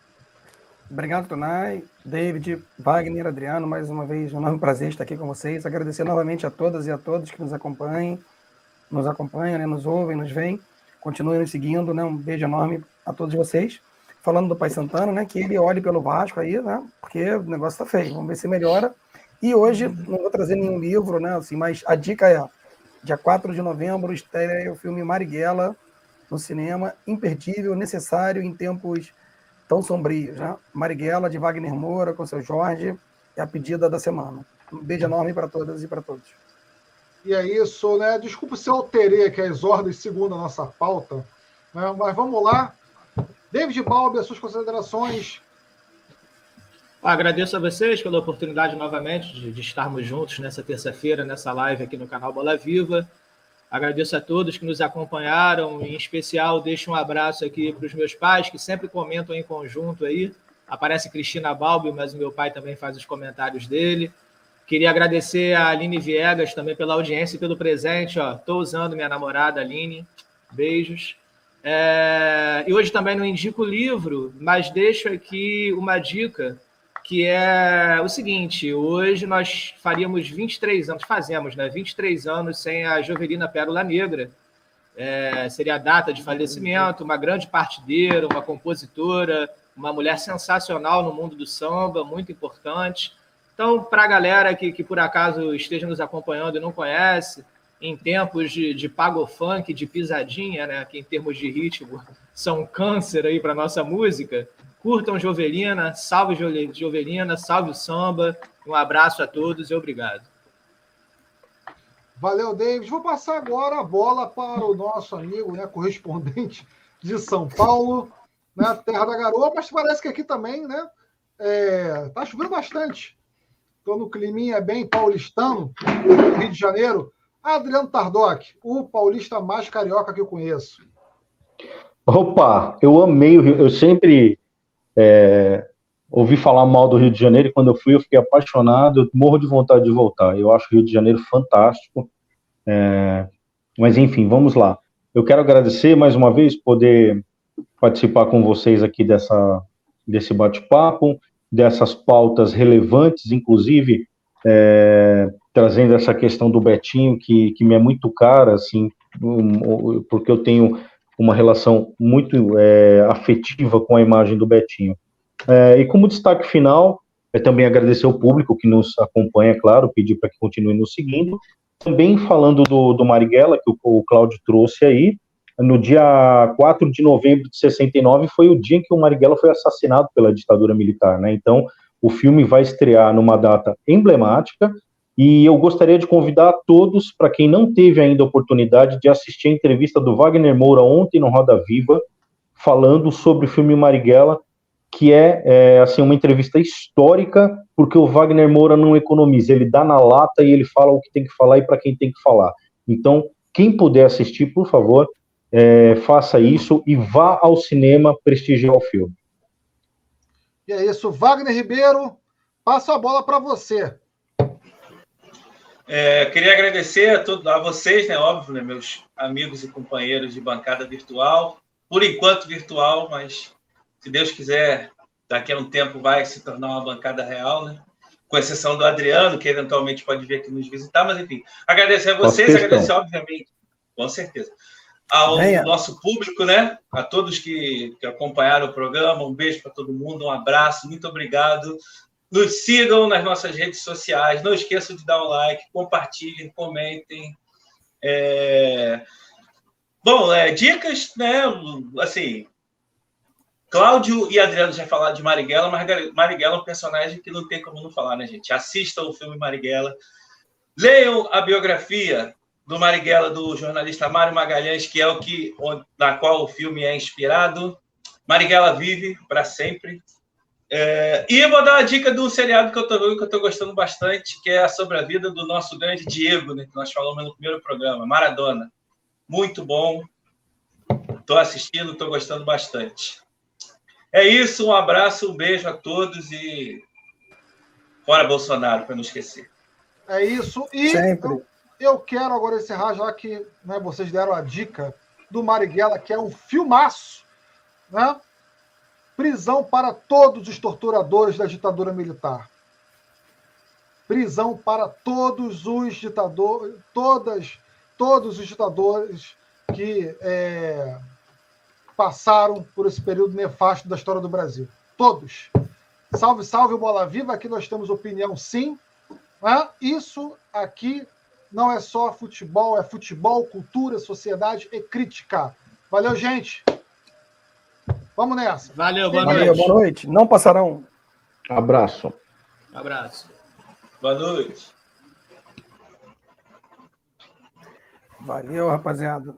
Obrigado, Tonai, David, Wagner, Adriano, mais uma vez, um enorme prazer estar aqui com vocês. Agradecer novamente a todas e a todos que nos acompanhem, nos acompanham, né, nos ouvem, nos veem. Continuem nos seguindo, né? Um beijo enorme a todos vocês. Falando do Pai Santana, né? Que ele olhe pelo Vasco aí, né? Porque o negócio tá feio. Vamos ver se melhora. E hoje, não vou trazer nenhum livro, né? Assim, mas a dica é: dia 4 de novembro, estreia o filme Marighella no cinema. Imperdível, necessário em tempos tão sombrios, né? Marighella, de Wagner Moura, com seu Jorge, é a pedida da semana. Um beijo enorme para todas e para todos. E é isso, né? Desculpa se eu alterei aqui as ordens segundo a nossa pauta, né? mas vamos lá. David Balbi, as suas considerações. Agradeço a vocês pela oportunidade novamente de, de estarmos juntos nessa terça-feira, nessa live aqui no canal Bola Viva. Agradeço a todos que nos acompanharam, em especial deixo um abraço aqui para os meus pais, que sempre comentam em conjunto aí. Aparece Cristina Balbi, mas o meu pai também faz os comentários dele. Queria agradecer a Aline Viegas também pela audiência e pelo presente. Estou usando minha namorada Aline. Beijos. É... E hoje também não indico livro, mas deixo aqui uma dica que é o seguinte: hoje nós faríamos 23 anos, fazemos, né? 23 anos sem a Jovelina Pérola Negra. É, seria a data de falecimento, uma grande partideira, uma compositora, uma mulher sensacional no mundo do samba, muito importante. Então, para a galera que, que por acaso esteja nos acompanhando e não conhece, em tempos de, de pagofunk, de pisadinha, né, que em termos de ritmo são câncer aí para nossa música, curtam Jovelina, salve Jovelina, salve o samba, um abraço a todos e obrigado. Valeu, David. Vou passar agora a bola para o nosso amigo, né, correspondente de São Paulo, né, terra da garoa, mas parece que aqui também, né, é, tá chovendo bastante. Estou no climinha bem paulistano, Rio de Janeiro. Adriano Tardoc, o paulista mais carioca que eu conheço. Opa, eu amei o Rio. Eu sempre é, ouvi falar mal do Rio de Janeiro e quando eu fui eu fiquei apaixonado. Eu morro de vontade de voltar. Eu acho o Rio de Janeiro fantástico. É, mas enfim, vamos lá. Eu quero agradecer mais uma vez poder participar com vocês aqui dessa, desse bate-papo dessas pautas relevantes, inclusive é, trazendo essa questão do Betinho, que, que me é muito cara, assim, porque eu tenho uma relação muito é, afetiva com a imagem do Betinho. É, e como destaque final, é também agradecer ao público que nos acompanha, claro, pedir para que continue nos seguindo. Também falando do, do Marighella, que o, o Cláudio trouxe aí, no dia 4 de novembro de 69 foi o dia em que o Marighella foi assassinado pela ditadura militar, né? Então, o filme vai estrear numa data emblemática e eu gostaria de convidar a todos, para quem não teve ainda a oportunidade de assistir a entrevista do Wagner Moura ontem no Roda Viva, falando sobre o filme Marighella, que é, é, assim uma entrevista histórica, porque o Wagner Moura não economiza, ele dá na lata e ele fala o que tem que falar e para quem tem que falar. Então, quem puder assistir, por favor, é, faça isso e vá ao cinema prestigiar o filme. E é isso, Wagner Ribeiro, passo a bola para você. É, queria agradecer a, todos, a vocês, né, óbvio, né, meus amigos e companheiros de bancada virtual, por enquanto virtual, mas se Deus quiser, daqui a um tempo vai se tornar uma bancada real, né? Com exceção do Adriano, que eventualmente pode vir aqui nos visitar, mas enfim, agradecer a vocês, agradecer, obviamente, com certeza. Ao Venha. nosso público, né? A todos que, que acompanharam o programa, um beijo para todo mundo, um abraço, muito obrigado. Nos sigam nas nossas redes sociais, não esqueçam de dar um like, compartilhem, comentem. É... Bom, é, dicas, né? Assim, Cláudio e Adriano já falaram de Marighella, mas Marighella é um personagem que não tem como não falar, né, gente? Assistam o filme Marighella. Leiam a biografia do Marighella, do jornalista Mário Magalhães, que é o que na qual o filme é inspirado. Marighella vive para sempre. É, e vou dar uma dica do seriado que eu estou que eu tô gostando bastante, que é sobre a vida do nosso grande Diego, né, que nós falamos no primeiro programa, Maradona. Muito bom. Estou assistindo, estou gostando bastante. É isso, um abraço, um beijo a todos e fora Bolsonaro, para não esquecer. É isso. E eu, eu, quero agora encerrar, já que né, vocês deram a dica do Marighella, que é um filmaço, né? Prisão para todos os torturadores da ditadura militar. Prisão para todos os ditadores, todas, todos os ditadores que é, passaram por esse período nefasto da história do Brasil. Todos. Salve, salve, bola viva. Aqui nós temos opinião, sim. Né? Isso aqui não é só futebol, é futebol, cultura, sociedade e crítica. Valeu, gente. Vamos nessa. Valeu, boa Valeu, noite. Boa noite. Não passarão. Abraço. Abraço. Boa noite. Valeu, rapaziada.